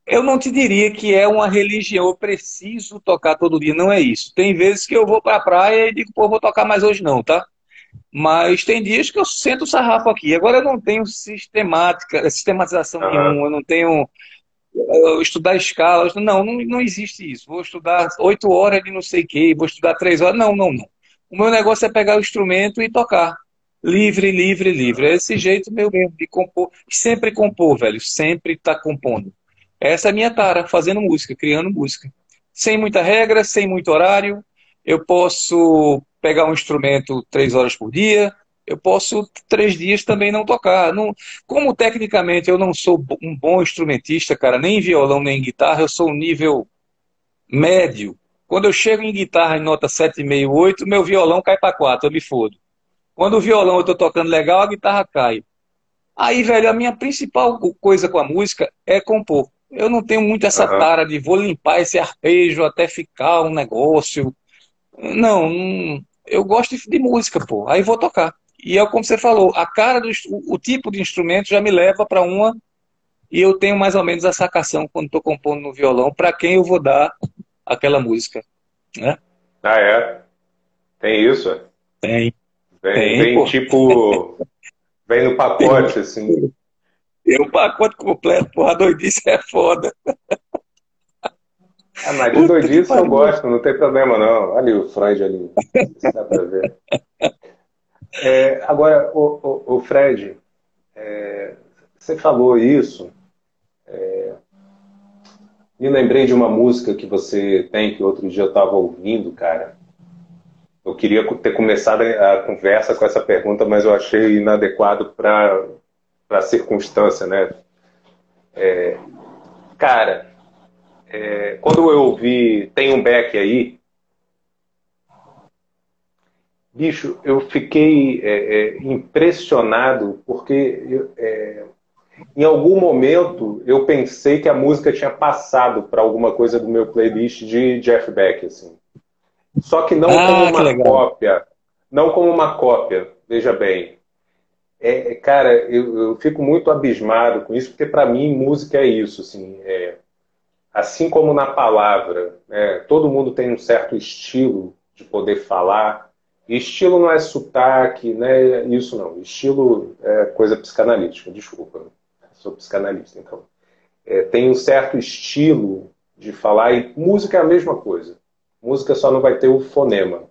eu não te diria que é uma religião, eu preciso tocar todo dia, não é isso. Tem vezes que eu vou para a praia e digo, pô, vou tocar mais hoje não, tá? Mas tem dias que eu sento o sarrafo aqui. Agora eu não tenho sistemática, sistematização uhum. nenhuma, eu não tenho eu estudar escalas. Não, não, não existe isso. Vou estudar oito horas de não sei o quê, vou estudar três horas. Não, não, não. O meu negócio é pegar o instrumento e tocar. Livre, livre, livre. É esse jeito meu mesmo de compor. Sempre compor, velho. Sempre tá compondo. Essa é a minha tara, fazendo música, criando música. Sem muita regra, sem muito horário. Eu posso pegar um instrumento três horas por dia, eu posso três dias também não tocar. Não, como tecnicamente eu não sou um bom instrumentista, cara, nem em violão nem em guitarra, eu sou um nível médio. Quando eu chego em guitarra em nota 7,5, 8, meu violão cai para 4, eu me fodo. Quando o violão eu estou tocando legal, a guitarra cai. Aí, velho, a minha principal coisa com a música é compor. Eu não tenho muito essa uhum. tara de vou limpar esse arpejo até ficar um negócio. Não, eu gosto de, de música, pô. Aí vou tocar. E é como você falou, a cara do o, o tipo de instrumento já me leva para uma e eu tenho mais ou menos a sacação quando estou compondo no violão para quem eu vou dar aquela música, né? Ah é? Tem isso? Tem. Vem, tem, vem tipo vem no pacote assim. Tem um pacote completo, porra, doidice é foda. Ah, mas de doidice eu gosto, não tem problema não. Ali o Freud ali. Dá pra ver. É, agora, o, o, o Fred, é, você falou isso. É, me lembrei de uma música que você tem, que outro dia eu estava ouvindo, cara. Eu queria ter começado a conversa com essa pergunta, mas eu achei inadequado para a circunstância, né? É, cara, é, quando eu ouvi Tem um Beck aí, bicho, eu fiquei é, é, impressionado porque é, em algum momento eu pensei que a música tinha passado para alguma coisa do meu playlist de Jeff Beck, assim. Só que não ah, como uma cópia, não como uma cópia. Veja bem, é, cara, eu, eu, fico muito abismado com isso porque para mim música é isso, assim. É, assim como na palavra, né, todo mundo tem um certo estilo de poder falar. E estilo não é sotaque, né? Isso não. Estilo é coisa psicanalítica, desculpa. Sou psicanalista, então. É, tem um certo estilo de falar, e música é a mesma coisa. Música só não vai ter o fonema.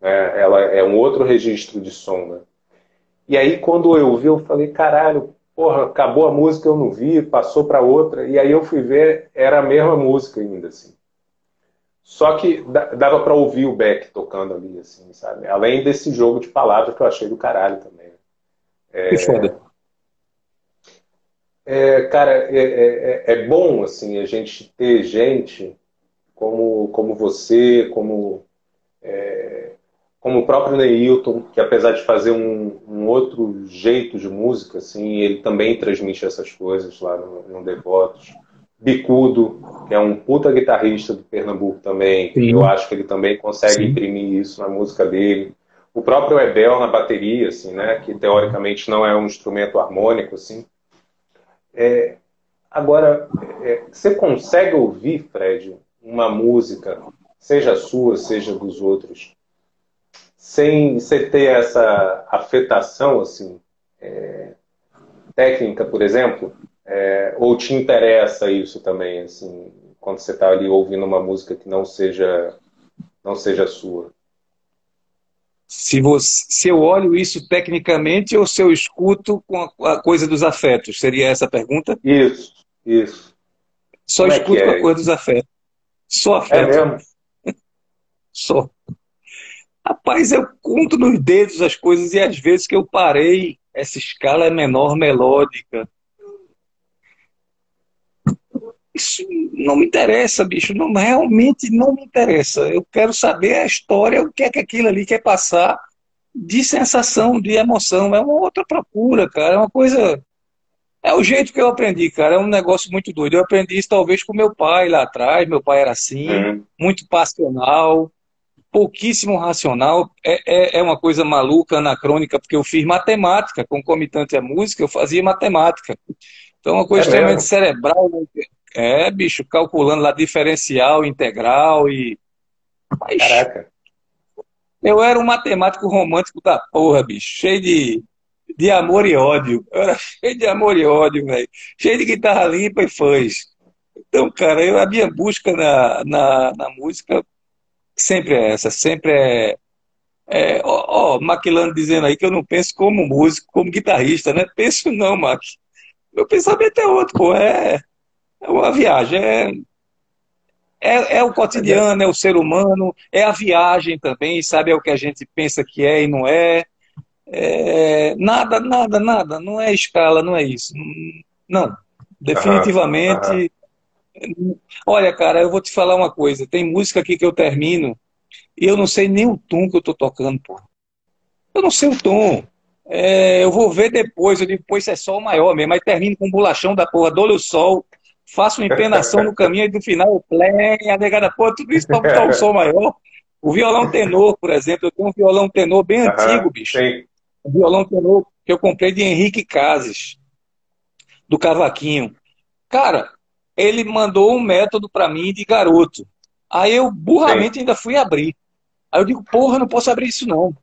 Né? Ela é um outro registro de som. Né? E aí, quando eu vi, eu falei, caralho, porra, acabou a música, eu não vi, passou para outra, e aí eu fui ver, era a mesma música ainda, assim. Só que dava para ouvir o Beck tocando ali, assim, sabe? Além desse jogo de palavras que eu achei do caralho também. É, que foda. É, cara, é, é, é, bom, assim, a gente ter gente como, como você, como é, como o próprio Neilton, que apesar de fazer um, um, outro jeito de música, assim, ele também transmite essas coisas lá no, no Devotos. Bicudo, que é um puta guitarrista do Pernambuco também, Sim. eu acho que ele também consegue Sim. imprimir isso na música dele. O próprio Ebel na bateria, assim, né, que teoricamente não é um instrumento harmônico, assim. É, agora, é, você consegue ouvir, Fred, uma música, seja sua, seja dos outros, sem você ter essa afetação assim é, técnica, por exemplo, é, ou te interessa isso também, assim, quando você está ali ouvindo uma música que não seja não seja sua? Se, você, se eu olho isso tecnicamente ou se eu escuto com a, coisa dos afetos, seria essa a pergunta? Isso, isso. Só Como é escuto é com a coisa dos afetos. Só afeto. É mesmo? Só. Rapaz, eu conto nos dedos as coisas e às vezes que eu parei, essa escala é menor melódica. Isso não me interessa, bicho. Não, realmente não me interessa. Eu quero saber a história, o que é que aquilo ali quer passar de sensação, de emoção. É uma outra procura, cara. É uma coisa. É o jeito que eu aprendi, cara. É um negócio muito doido. Eu aprendi isso talvez com meu pai lá atrás. Meu pai era assim, uhum. muito passional pouquíssimo racional. É, é, é, uma coisa maluca, anacrônica, porque eu fiz matemática, concomitante à música, eu fazia matemática. Então, é uma coisa é extremamente mesmo? cerebral. Né? É, bicho, calculando lá diferencial, integral e. Mas, Caraca. Eu era um matemático romântico da porra, bicho, cheio de, de amor e ódio. Eu era cheio de amor e ódio, velho. Cheio de guitarra limpa e fãs. Então, cara, eu, a minha busca na, na, na música sempre é essa, sempre é. é ó, ó, Maquilano dizendo aí que eu não penso como músico, como guitarrista, né? Penso não, Mac. Meu pensamento é outro, pô. É, é uma viagem, é, é, é, o cotidiano, é o ser humano, é a viagem também, sabe? É o que a gente pensa que é e não é. É nada, nada, nada. Não é escala, não é isso. Não. Definitivamente. Olha, cara, eu vou te falar uma coisa. Tem música aqui que eu termino e eu não sei nem o tom que eu tô tocando, pô. Eu não sei o tom. É, eu vou ver depois, eu digo, pô, isso é sol maior mesmo, mas termino com um bolachão da porra, dou-lhe o sol, faço uma empenação no caminho e no final, plém, a negada, pô, tudo isso para botar um som maior. O violão tenor, por exemplo, eu tenho um violão tenor bem uhum, antigo, bicho. Sim. Um violão tenor que eu comprei de Henrique Cases, do Cavaquinho. Cara, ele mandou um método para mim de garoto. Aí eu burramente sim. ainda fui abrir. Aí eu digo, porra, eu não posso abrir isso não.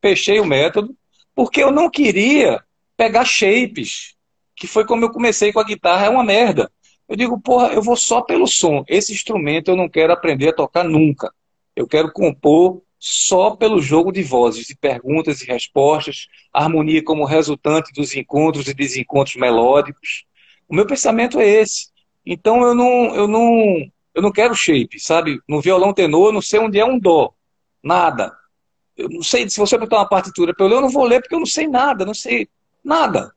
Fechei o método, porque eu não queria pegar shapes, que foi como eu comecei com a guitarra, é uma merda. Eu digo, porra, eu vou só pelo som. Esse instrumento eu não quero aprender a tocar nunca. Eu quero compor só pelo jogo de vozes, de perguntas e respostas, harmonia como resultante dos encontros e desencontros melódicos. O meu pensamento é esse. Então eu não, eu não, eu não quero shape, sabe? No violão tenor, eu não sei onde é um dó, nada. Eu não sei se você botar uma partitura para eu ler, eu não vou ler porque eu não sei nada, não sei nada.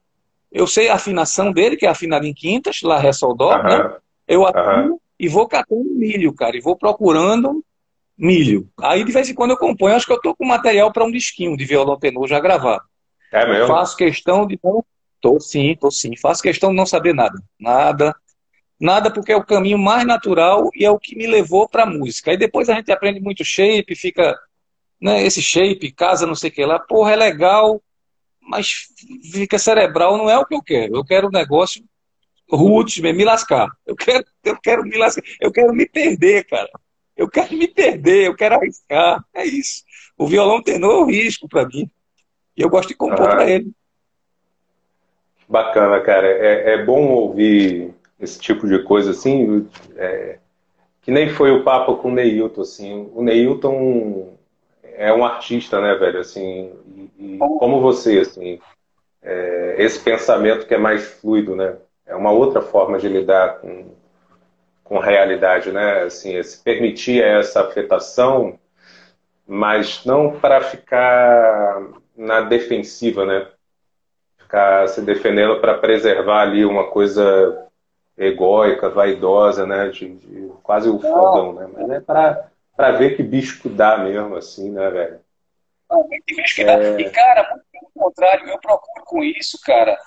Eu sei a afinação dele, que é afinada em quintas, lá ré sol dó, né? Eu afino e vou catando milho, cara, e vou procurando milho. Aí de vez em quando eu componho, acho que eu tô com material para um disquinho de violão tenor já gravado. É mesmo? Faço questão de não. Tô sim, tô sim. Faço questão de não saber nada. Nada. Nada porque é o caminho mais natural e é o que me levou para a música. Aí depois a gente aprende muito shape, fica. Né, esse shape, casa, não sei o que lá. Porra, é legal, mas fica cerebral, não é o que eu quero. Eu quero um negócio roots, me lascar. Eu quero, eu quero me lascar. Eu quero me perder, cara. Eu quero me perder, eu quero arriscar. É isso. O violão tenor é um risco para mim. E eu gosto de compor ah, para ele. Bacana, cara. É, é, bom ouvir esse tipo de coisa assim. É, que nem foi o papo com o Neilton, assim. O Neilton é um artista, né, velho? Assim, e, e como você, assim, é, esse pensamento que é mais fluido, né? É uma outra forma de lidar com, com realidade, né? Assim, se permitir essa afetação, mas não para ficar na defensiva, né? Ficar se defendendo para preservar ali uma coisa egóica, vaidosa, né? De, de quase o fodão, né? Mas é para para ver que bicho que dá mesmo, assim, né, velho? Que bicho que é... dá. E, cara, muito pelo contrário, eu procuro com isso, cara,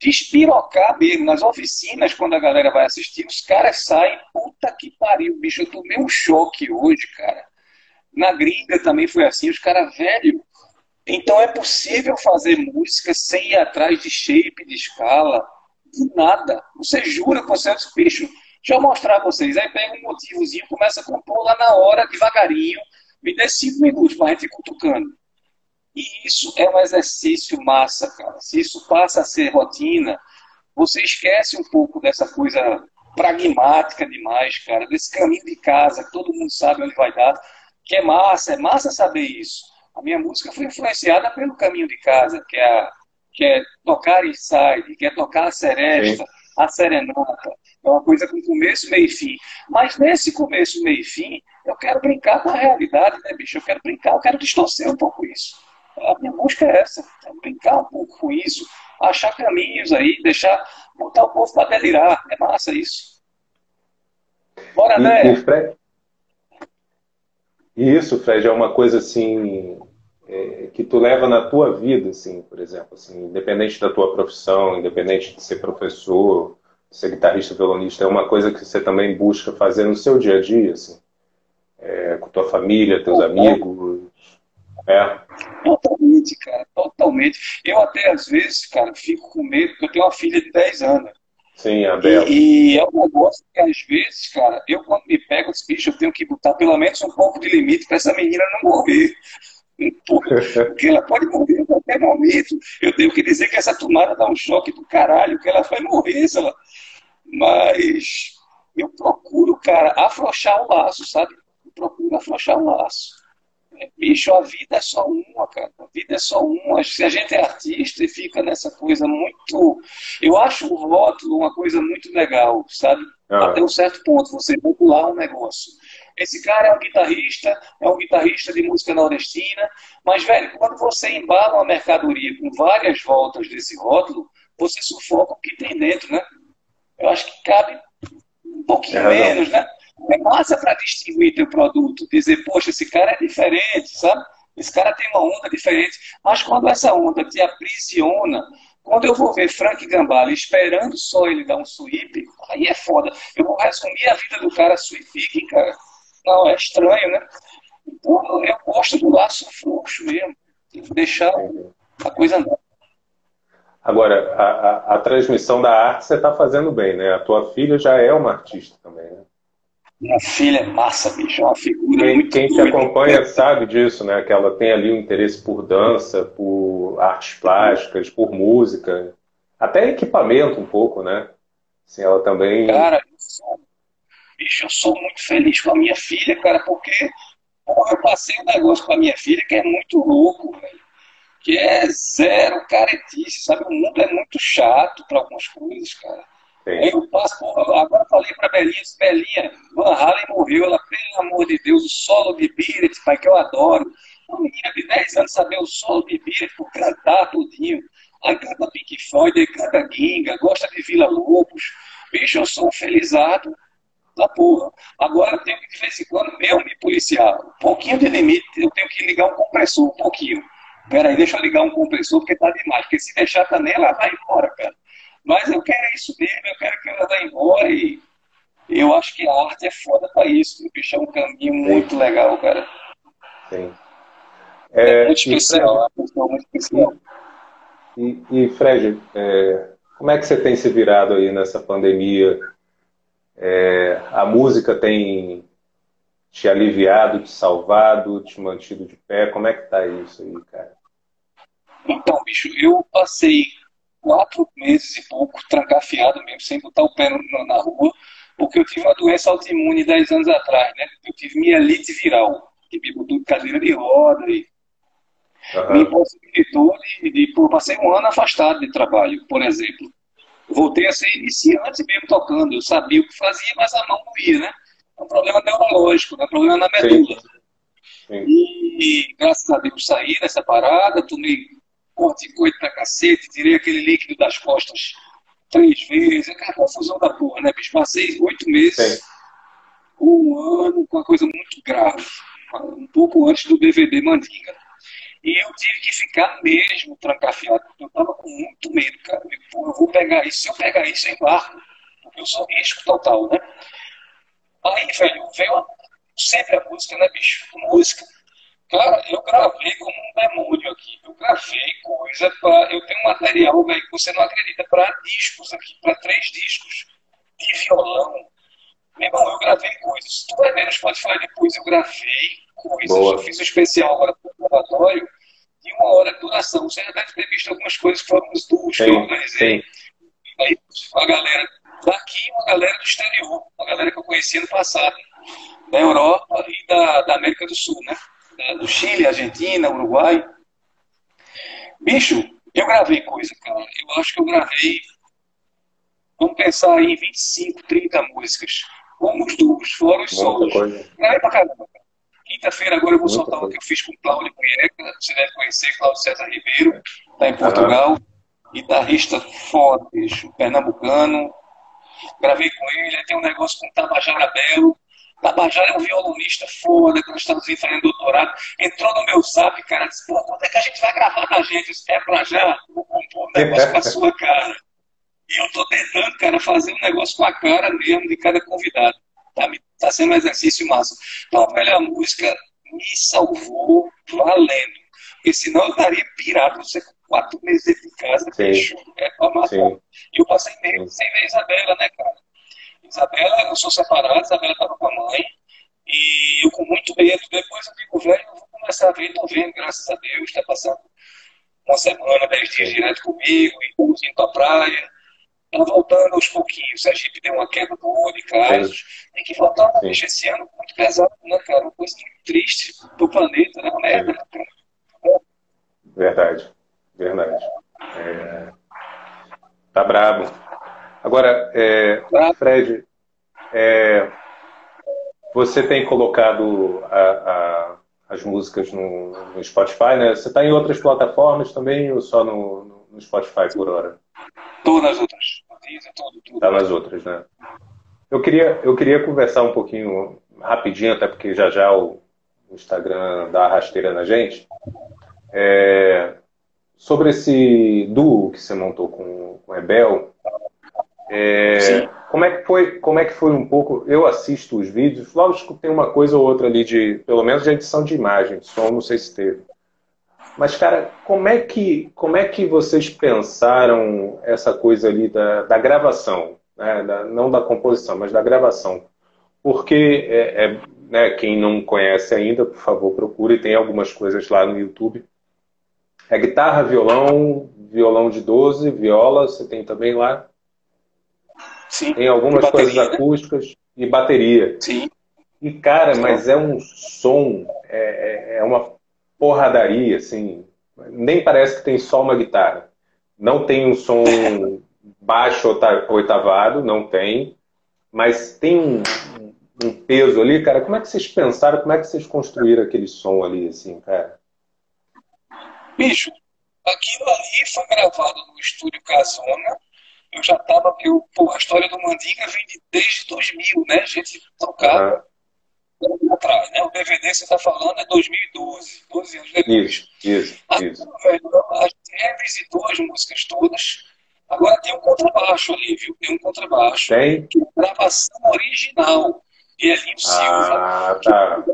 despirocar mesmo nas oficinas, quando a galera vai assistir, os caras saem, puta que pariu, bicho, eu tomei um choque hoje, cara. Na gringa também foi assim, os caras, velho, então é possível fazer música sem ir atrás de shape, de escala, de nada. Você jura com você, bicho, Deixa eu mostrar a vocês. Aí pega um motivozinho, começa a compor lá na hora, devagarinho. Me dê cinco minutos para a gente cutucando. E isso é um exercício massa, cara. Se isso passa a ser rotina, você esquece um pouco dessa coisa pragmática demais, cara, desse caminho de casa, que todo mundo sabe onde vai dar, que é massa, é massa saber isso. A minha música foi influenciada pelo caminho de casa, que é, a, que é tocar inside, que é tocar a seresta, Sim. a serenata, é uma coisa com começo, meio e fim. Mas nesse começo, meio e fim, eu quero brincar com a realidade, né, bicho? Eu quero brincar, eu quero distorcer um pouco isso. A minha busca é essa, é brincar um pouco com isso, achar caminhos aí, deixar, botar o povo para delirar. É massa isso. Bora, né? E, Fred... Isso, Fred, é uma coisa assim é, que tu leva na tua vida, assim, por exemplo, assim, independente da tua profissão, independente de ser professor, ser guitarrista violonista é uma coisa que você também busca fazer no seu dia a dia, assim, é, com tua família, teus amigos. É. Totalmente, cara, totalmente. Eu até às vezes, cara, fico com medo, porque eu tenho uma filha de 10 anos. Sim, a Bela. E, e, é um negócio que, às vezes, cara, eu quando me pego esse bicho, eu tenho que botar pelo menos um pouco de limite para essa menina não morrer. Porque ela pode morrer a qualquer momento. Eu tenho que dizer que essa tomada dá um choque do caralho, que ela vai morrer, sei lá. Mas eu procuro, cara, afrouxar o laço, sabe? Eu procuro afrouxar o laço. Bicho, a vida é só uma, cara. A vida é só uma. Se a gente é artista e fica nessa coisa muito. Eu acho o rótulo uma coisa muito legal, sabe? Ah. Até um certo ponto, você popular um negócio. Esse cara é um guitarrista, é um guitarrista de música nordestina, mas, velho, quando você embala uma mercadoria com várias voltas desse rótulo, você sufoca o que tem dentro, né? Eu acho que cabe um pouquinho é menos, né? É massa para distinguir teu produto, dizer, poxa, esse cara é diferente, sabe? Esse cara tem uma onda diferente. Mas quando essa onda te aprisiona, quando eu vou ver Frank Gambale esperando só ele dar um sweep, aí é foda. Eu vou resumir a vida do cara sweep, cara. Não, é estranho, né? Então eu gosto do laço frouxo mesmo. Deixar a coisa andar. Agora, a, a, a transmissão da arte você está fazendo bem, né? A tua filha já é uma artista também, né? Minha filha é massa, bicho, é uma figura quem, muito Quem te acompanha sabe disso, né? Que ela tem ali um interesse por dança, por artes plásticas, por música, até equipamento um pouco, né? Assim, ela também. Cara, eu sou, bicho, eu sou muito feliz com a minha filha, cara, porque porra, eu passei um negócio com a minha filha que é muito louco, velho. Que é zero caretice, sabe? O mundo é muito chato para algumas coisas, cara. Eu passo, agora falei para Belinha, Belinha, Van Halen morreu, ela, pelo amor de Deus, o solo de Beat, pai, que eu adoro. Uma menina de 10 anos saber o solo de Beat, por cantar tudinho. Aí canta Pink Floyd, canta Ginga, gosta de Vila Lobos. Bicho, eu sou um felizado da porra. Agora eu tenho que, de vez em quando, mesmo me policiar. Um pouquinho de limite, eu tenho que ligar um compressor um pouquinho. Peraí, deixa eu ligar um compressor porque tá demais. Porque se deixar também, ela vai embora, cara. Mas eu quero isso mesmo, eu quero que ela vá embora e eu acho que a arte é foda pra isso. O bicho é um caminho muito Sim. legal, cara. Sim. É, é muito especial, Fred, é muito especial. E, e Fred, é, como é que você tem se virado aí nessa pandemia? É, a música tem te aliviado, te salvado, te mantido de pé? Como é que tá isso aí, cara? Então, bicho, eu passei quatro meses e pouco trancafiado mesmo, sem botar o pé na rua, porque eu tive uma doença autoimune 10 anos atrás, né? Eu tive mielite viral, que me botou de cadeira de roda e uhum. me impossibilitou de, de, de... Passei um ano afastado de trabalho, por exemplo. Voltei a ser iniciante mesmo tocando. Eu sabia o que fazia, mas a mão não ia, né? É um problema neurológico, né? um problema na medula. Sim. Sim. E graças a Deus saí dessa parada, tomei corticoide pra cacete, tirei aquele líquido das costas três vezes, aquela confusão da porra, né, bicho? Passei oito meses, Sim. um ano com uma coisa muito grave, um pouco antes do DVD Mandinga. E eu tive que ficar mesmo trancafiado, porque eu tava com muito medo, cara. Eu, eu vou pegar isso, se eu pegar isso, eu embarco, porque eu sou risco total, né? Aí, velho, veio sempre a música, né, bicho? Música Cara, eu gravei como um demônio aqui. Eu gravei coisa para. Eu tenho material, velho, que você não acredita, para discos aqui, para três discos de violão. Meu irmão, eu gravei coisas. Tu vai ver no Spotify depois, eu gravei coisas. Boa. Eu fiz um especial agora para o laboratório de uma hora de duração. Você já deve ter visto algumas coisas que foram os duos que eu organizei. Aí, a galera daqui uma galera do exterior, uma galera que eu conheci no passado, da Europa e da, da América do Sul, né? Do Chile, Argentina, Uruguai. Bicho, eu gravei coisa, cara. Eu acho que eu gravei. Vamos pensar em 25, 30 músicas. Como os duplos, fora os solos. Gravei pra caramba. Quinta-feira agora eu vou Muita soltar o que eu fiz com o Cláudio Cunheca. Você deve conhecer Cláudio César Ribeiro, tá em Portugal. Uhum. Guitarrista foda, bicho. Pernambucano. Gravei com ele, tem um negócio com o Tabajara Belo. Tabajara é um violonista foda, que nós estamos fazendo doutorado. Entrou no meu zap, cara, disse, pô, quando é que a gente vai gravar da gente? Isso é pra já, vou compor um negócio com a sua cara. E eu tô tentando, cara, fazer um negócio com a cara mesmo de cada convidado. Tá, tá sendo um exercício massa. Então, velho, a música me salvou valendo. Porque senão eu estaria pirado, você com quatro meses de casa, bicho. É pra matar. E eu passei meses sem ver Isabela, né, cara? Isabela, eu sou separado, Isabela estava com a mãe, e eu com muito medo. Depois eu fico velho, eu vou começar a ver, estou vendo, graças a Deus, está passando uma semana, dez dias direto comigo, e indo para praia. Tá voltando aos pouquinhos, a gente deu uma queda do olho de casos. Tem que voltar a mexer esse ano muito pesado, né, cara? Uma coisa muito triste do planeta, né? Merda. Verdade, verdade. É... Tá brabo. Agora, é... Fred, é... você tem colocado a, a, as músicas no, no, Spotify, né? Você está em outras plataformas também ou só no, no Spotify por hora? Todas as outras. Está nas outras, né? Eu queria, eu queria conversar um pouquinho rapidinho, até porque já já o Instagram dá a rasteira na gente, é, sobre esse duo que você montou com, com o Ebel. É, como é que foi? Como é que foi um pouco? Eu assisto os vídeos, lógico que tem uma coisa ou outra ali de, pelo menos de edição de imagem, som não sei se teve. Mas, cara, como é que, como é que vocês pensaram essa coisa ali da, da gravação? Né? Da, não da composição, mas da gravação. Porque é, é, né, quem não conhece ainda, por favor, procure. Tem algumas coisas lá no YouTube. É guitarra, violão, violão de 12, viola, você tem também lá. Sim. Tem algumas coisas acústicas e bateria. Sim. E, cara, mas é um som, é, é, é uma porradaria, assim. Nem parece que tem só uma guitarra. Não tem um som baixo oitavado, não tem. Mas tem um, um, peso ali, cara. Como é que vocês pensaram, como é que vocês construíram aquele som ali, assim, cara? Bicho, aquilo ali foi gravado no estúdio Casona. Eu já tava, eu, pô, a história do Mandinga vem de, desde 2000, né? A gente tocava. Uhum atrás, né? O DVD você está falando é 2012, 12 anos depois. Isso, isso, isso. Velho, a gente revisitou as músicas todas. Agora tem um contrabaixo ali, viu? Tem um contrabaixo. Tem? Que é gravação original. E Elinho ah, Silva. Ah, tá.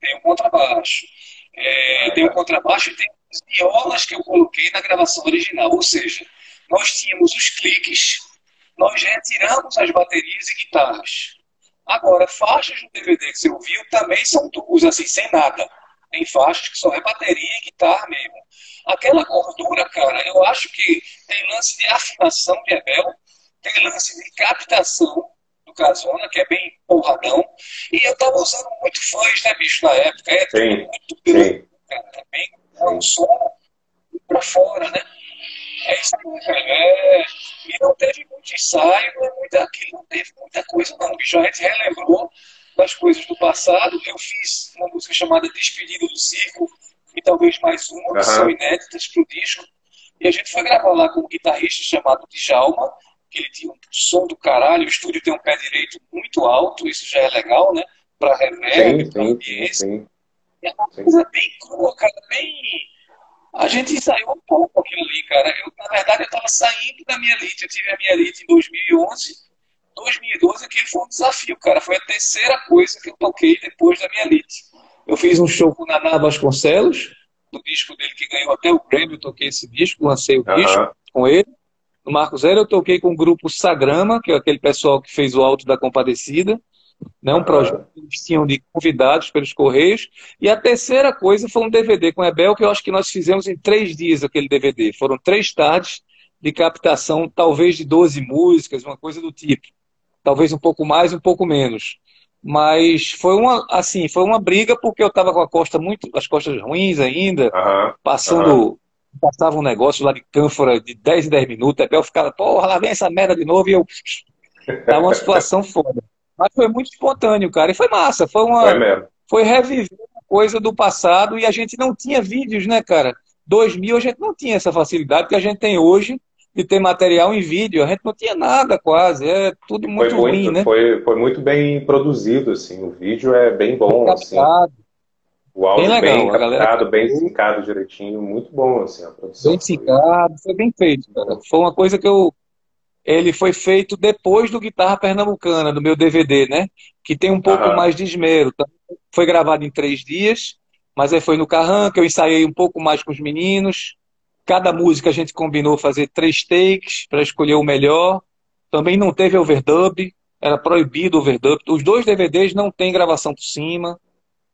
Tem um contrabaixo. É, tem um contrabaixo e tem as violas que eu coloquei na gravação original. Ou seja, nós tínhamos os cliques, nós retiramos as baterias e guitarras. Agora, faixas do DVD que você ouviu também são duas, assim, sem nada. Tem faixas que só é bateria e guitarra mesmo. Aquela gordura, cara, eu acho que tem lance de afinação de Ebel, tem lance de captação do Casona, que é bem porradão. E eu tava usando muito fãs, né, bicho, na época. É sim, muito pelo, cara, também é um som pra fora, né? É isso aí, velho. E não teve muito ensaio, não, é muita, não teve muita coisa, não. a gente relembrou das coisas do passado. Eu fiz uma música chamada Despedida do Circo, e talvez mais uma, uhum. que são inéditas para o disco. E a gente foi gravar lá com um guitarrista chamado Djalma, que ele tinha um som do caralho, o estúdio tem um pé direito muito alto, isso já é legal, né? Para reverb, para ambiência. Sim. É uma coisa bem crua, cara, bem a gente ensaiou um pouco aquilo ali, cara. Eu, na verdade, eu estava saindo da minha elite. Eu tive a minha elite em 2011. 2012, aquele foi um desafio, cara. Foi a terceira coisa que eu toquei depois da minha elite. Eu fiz um show com o Naná Vasconcelos, no disco dele que ganhou até o prêmio. Eu toquei esse disco, lancei o disco com ele. No Marco Zero, eu toquei com o grupo Sagrama, que é aquele pessoal que fez o Alto da Compadecida né, um projeto que eles tinham de convidados pelos Correios. E a terceira coisa foi um DVD com a Ebel, que eu acho que nós fizemos em três dias aquele DVD. Foram três tardes de captação, talvez de 12 músicas, uma coisa do tipo. Talvez um pouco mais, um pouco menos. Mas foi uma, assim, foi uma briga porque eu estava com a costa muito, as costas ruins ainda, uhum, passando, uhum. passava um negócio lá de cânfora de 10 em 10 minutos, a Ebel ficava, porra, lá vem essa merda de novo, e eu, tava uma situação foda. Mas foi muito espontâneo, cara. E foi massa. Foi uma. Foi, mesmo. foi reviver uma coisa do passado e a gente não tinha vídeos, né, cara? 2000 a gente não tinha essa facilidade que a gente tem hoje de ter material em vídeo. A gente não tinha nada quase. É tudo muito, foi ruim, né? Foi, foi muito bem produzido, assim. O vídeo é bem bom, bem assim. O áudio bem, legal, bem captado, galera... bem sincado direitinho, muito bom, assim, a produção. Bem sincado, foi bem feito, cara. Foi uma coisa que eu, ele foi feito depois do Guitarra Pernambucana, do meu DVD, né? Que tem um pouco uhum. mais de esmero. Então, foi gravado em três dias, mas aí foi no Carran, que eu ensaiei um pouco mais com os meninos. Cada música a gente combinou fazer três takes para escolher o melhor. Também não teve overdub, era proibido overdub. Os dois DVDs não tem gravação por cima,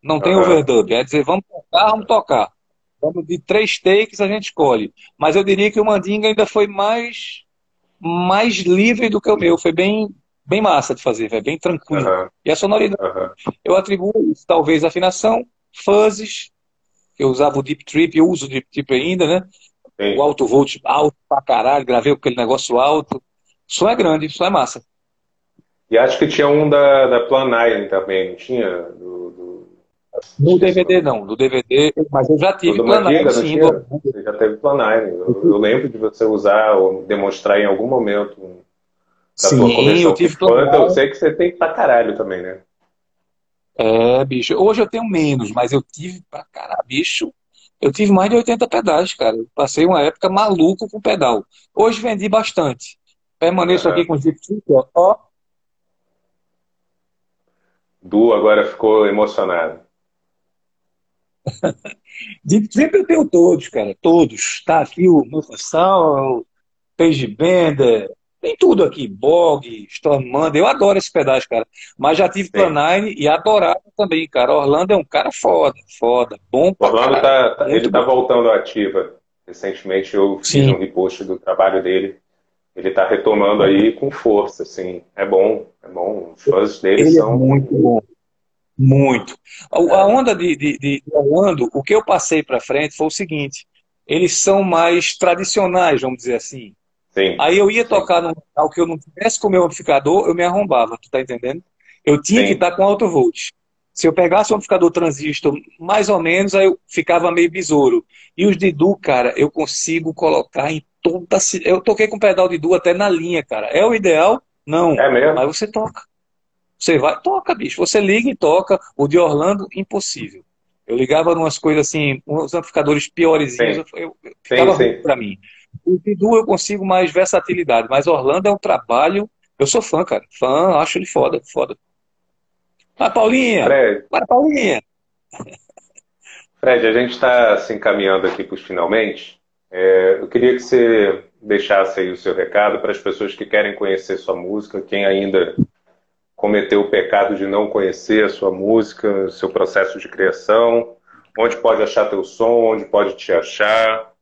não tem uhum. overdub. É dizer, vamos tocar, vamos tocar. Vamos de três takes a gente escolhe. Mas eu diria que o Mandinga ainda foi mais mais livre do que o meu. Foi bem bem massa de fazer, véio, bem tranquilo. Uhum. E a sonoridade, uhum. eu atribuo isso, talvez afinação, fuzzes, eu usava o Deep Trip, eu uso o Deep Trip ainda, né? Sim. O alto volt alto pra caralho, gravei aquele negócio alto. Som é grande, som é massa. E acho que tinha um da, da Plan 9 também, não tinha? Do... No DVD não, no DVD, mas eu já tive Plan 9, sim. Você já teve Plan 9. Eu, eu, lembro de você usar ou demonstrar em algum momento da sim, tua eu tive Plan Eu sei que você tem pra caralho também, né? É, bicho. Hoje eu tenho menos, mas eu tive pra caralho, bicho. Eu tive mais de 80 pedais, cara. Eu passei uma época maluco com pedal. Hoje vendi bastante. Permaneço aqui com o Deep Trip, ó. Du agora ficou emocionado. Deep Trip eu tenho todos, cara. Todos. Tá aqui o Mufasal, o Page Bender, tem tudo aqui, Bog, Stormanda, eu adoro esse pedaço, cara. Mas já tive Planine e adorava também, cara. Orlando é um cara foda, foda, bom pra Orlando tá, tá ele tá voltando ativa. Recentemente eu fiz Sim. um repost do trabalho dele. Ele tá retomando aí com força, assim. É bom, é bom. Os fãs dele ele é são. É muito bom. Muito. A, a onda de, de, de Orlando, o que eu passei para frente foi o seguinte: eles são mais tradicionais, vamos dizer assim. Sim. Aí eu ia tocar num local que eu não tivesse com o meu amplificador, eu me arrombava, tu tá entendendo? Eu tinha Sim. que estar com alto volt. Se eu pegasse um amplificador transistor, mais ou menos, aí eu ficava meio besouro. E os de Du, cara, eu consigo colocar em toda. Eu toquei com pedal de Du até na linha, cara. É o ideal? Não. É mesmo? Mas você toca. Você vai, toca, bicho. Você liga e toca. O de Orlando, impossível. Eu ligava umas coisas assim, uns amplificadores piorzinhos, eu, eu, ficava ruim pra mim. O Bidu eu consigo mais versatilidade, mas Orlando é um trabalho. Eu sou fã, cara. Fã, acho ele foda, foda. Vai, Paulinha! Fred. Vai, Paulinha! Fred, a gente está se encaminhando aqui para os finalmente. É, eu queria que você deixasse aí o seu recado para as pessoas que querem conhecer sua música, quem ainda cometeu o pecado de não conhecer a sua música, seu processo de criação, onde pode achar teu som, onde pode te achar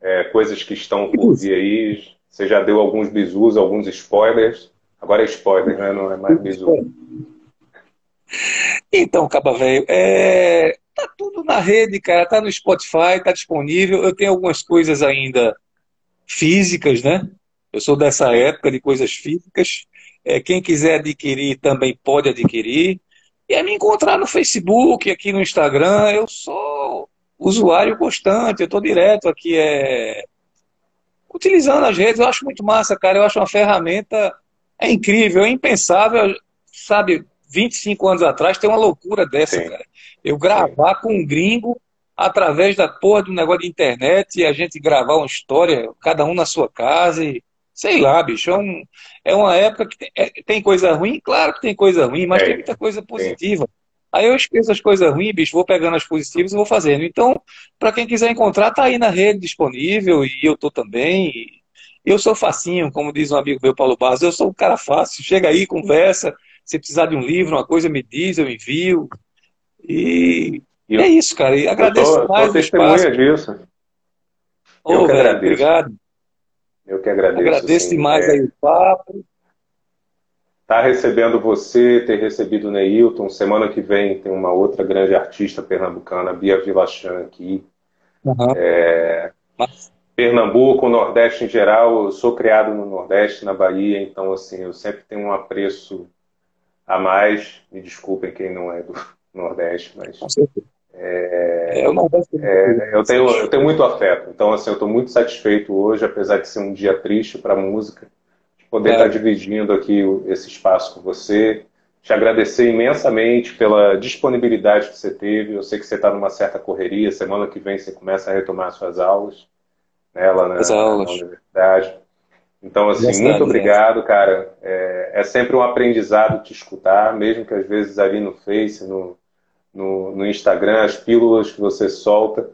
é, coisas que estão por vir aí. Você já deu alguns bisus, alguns spoilers. Agora é spoiler, né? não é mais bisu. Então, Caba Velho, é... tá tudo na rede, cara. Tá no Spotify, tá disponível. Eu tenho algumas coisas ainda físicas, né? Eu sou dessa época de coisas físicas. É, quem quiser adquirir também pode adquirir. E é me encontrar no Facebook, aqui no Instagram. Eu sou usuário constante, eu estou direto aqui é, utilizando as redes, eu acho muito massa, cara. Eu acho uma ferramenta é incrível, é impensável, sabe? 25 anos atrás tem uma loucura dessa, Sim. cara. Eu gravar Sim. com um gringo através da porra do negócio de internet e a gente gravar uma história, cada um na sua casa e sei lá, bicho. É, um, é uma época que tem, é, tem, coisa ruim, claro que tem coisa ruim, mas é. tem muita coisa positiva. Sim. Aí eu esqueço as coisas ruins, bicho, vou pegando as positivas e vou fazendo. Então, para quem quiser encontrar, tá aí na rede disponível e eu tô também. Eu sou facinho, como diz um amigo meu, Paulo Barros, eu sou um cara fácil. Chega aí, conversa. Se precisar de um livro, uma coisa, me diz, eu envio. E, e é isso, cara. E agradeço eu tô, mais tô testemunha disso. Eu que agradeço. Obrigado. Eu que agradeço. Agradeço sim, demais é... aí o papo tá recebendo você, ter recebido o Neilton. Semana que vem tem uma outra grande artista pernambucana, Bia Vilachan, aqui. Uhum. É... Pernambuco, Nordeste em geral, eu sou criado no Nordeste, na Bahia, então assim, eu sempre tenho um apreço a mais. Me desculpem quem não é do Nordeste, mas. É, é, é, eu, tenho, eu tenho muito afeto, então assim, eu estou muito satisfeito hoje, apesar de ser um dia triste para a música poder é. estar dividindo aqui esse espaço com você. Te agradecer imensamente pela disponibilidade que você teve. Eu sei que você está numa certa correria. Semana que vem você começa a retomar suas aulas né, lá na, na universidade. Então, assim, muito obrigado, cara. É, é, sempre um aprendizado te escutar, mesmo que às vezes ali no Face, no, no, no Instagram, as pílulas que você solta,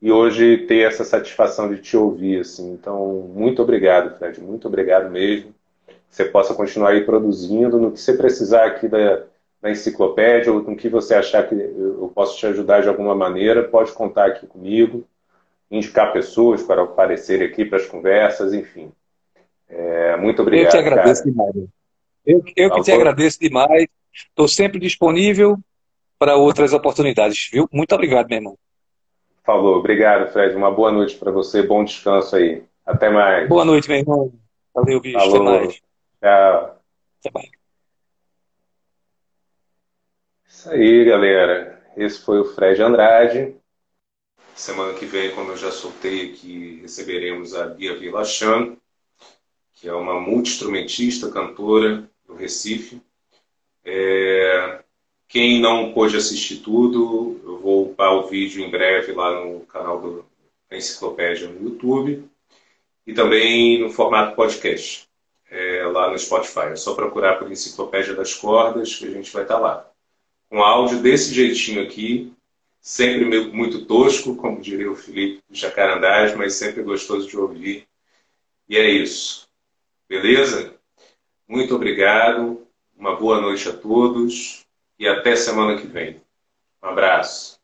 e hoje ter essa satisfação de te ouvir. Assim. Então, muito obrigado, Fred, muito obrigado mesmo. Que você possa continuar aí produzindo no que você precisar aqui da, da enciclopédia ou no que você achar que eu posso te ajudar de alguma maneira, pode contar aqui comigo, indicar pessoas para aparecerem aqui para as conversas, enfim. É, muito obrigado. Eu te agradeço cara. demais. Eu, eu que te agradeço demais. Estou sempre disponível para outras oportunidades, viu? Muito obrigado, meu irmão. Falou. Obrigado, Fred. Uma boa noite para você. Bom descanso aí. Até mais. Boa noite, meu irmão. Valeu, bicho. Falou. Até mais. Tchau. Até mais. Isso aí, galera. Esse foi o Fred Andrade. Semana que vem, como eu já soltei aqui, receberemos a Bia Vilachan, que é uma multi-instrumentista, cantora do Recife. É... Quem não pôde assistir tudo, eu vou upar o vídeo em breve lá no canal do, da Enciclopédia no YouTube e também no formato podcast, é, lá no Spotify. É só procurar por Enciclopédia das Cordas que a gente vai estar lá. Um áudio desse jeitinho aqui, sempre muito tosco, como diria o Felipe Jacarandás, mas sempre gostoso de ouvir. E é isso. Beleza? Muito obrigado. Uma boa noite a todos e até semana que vem. Um abraço.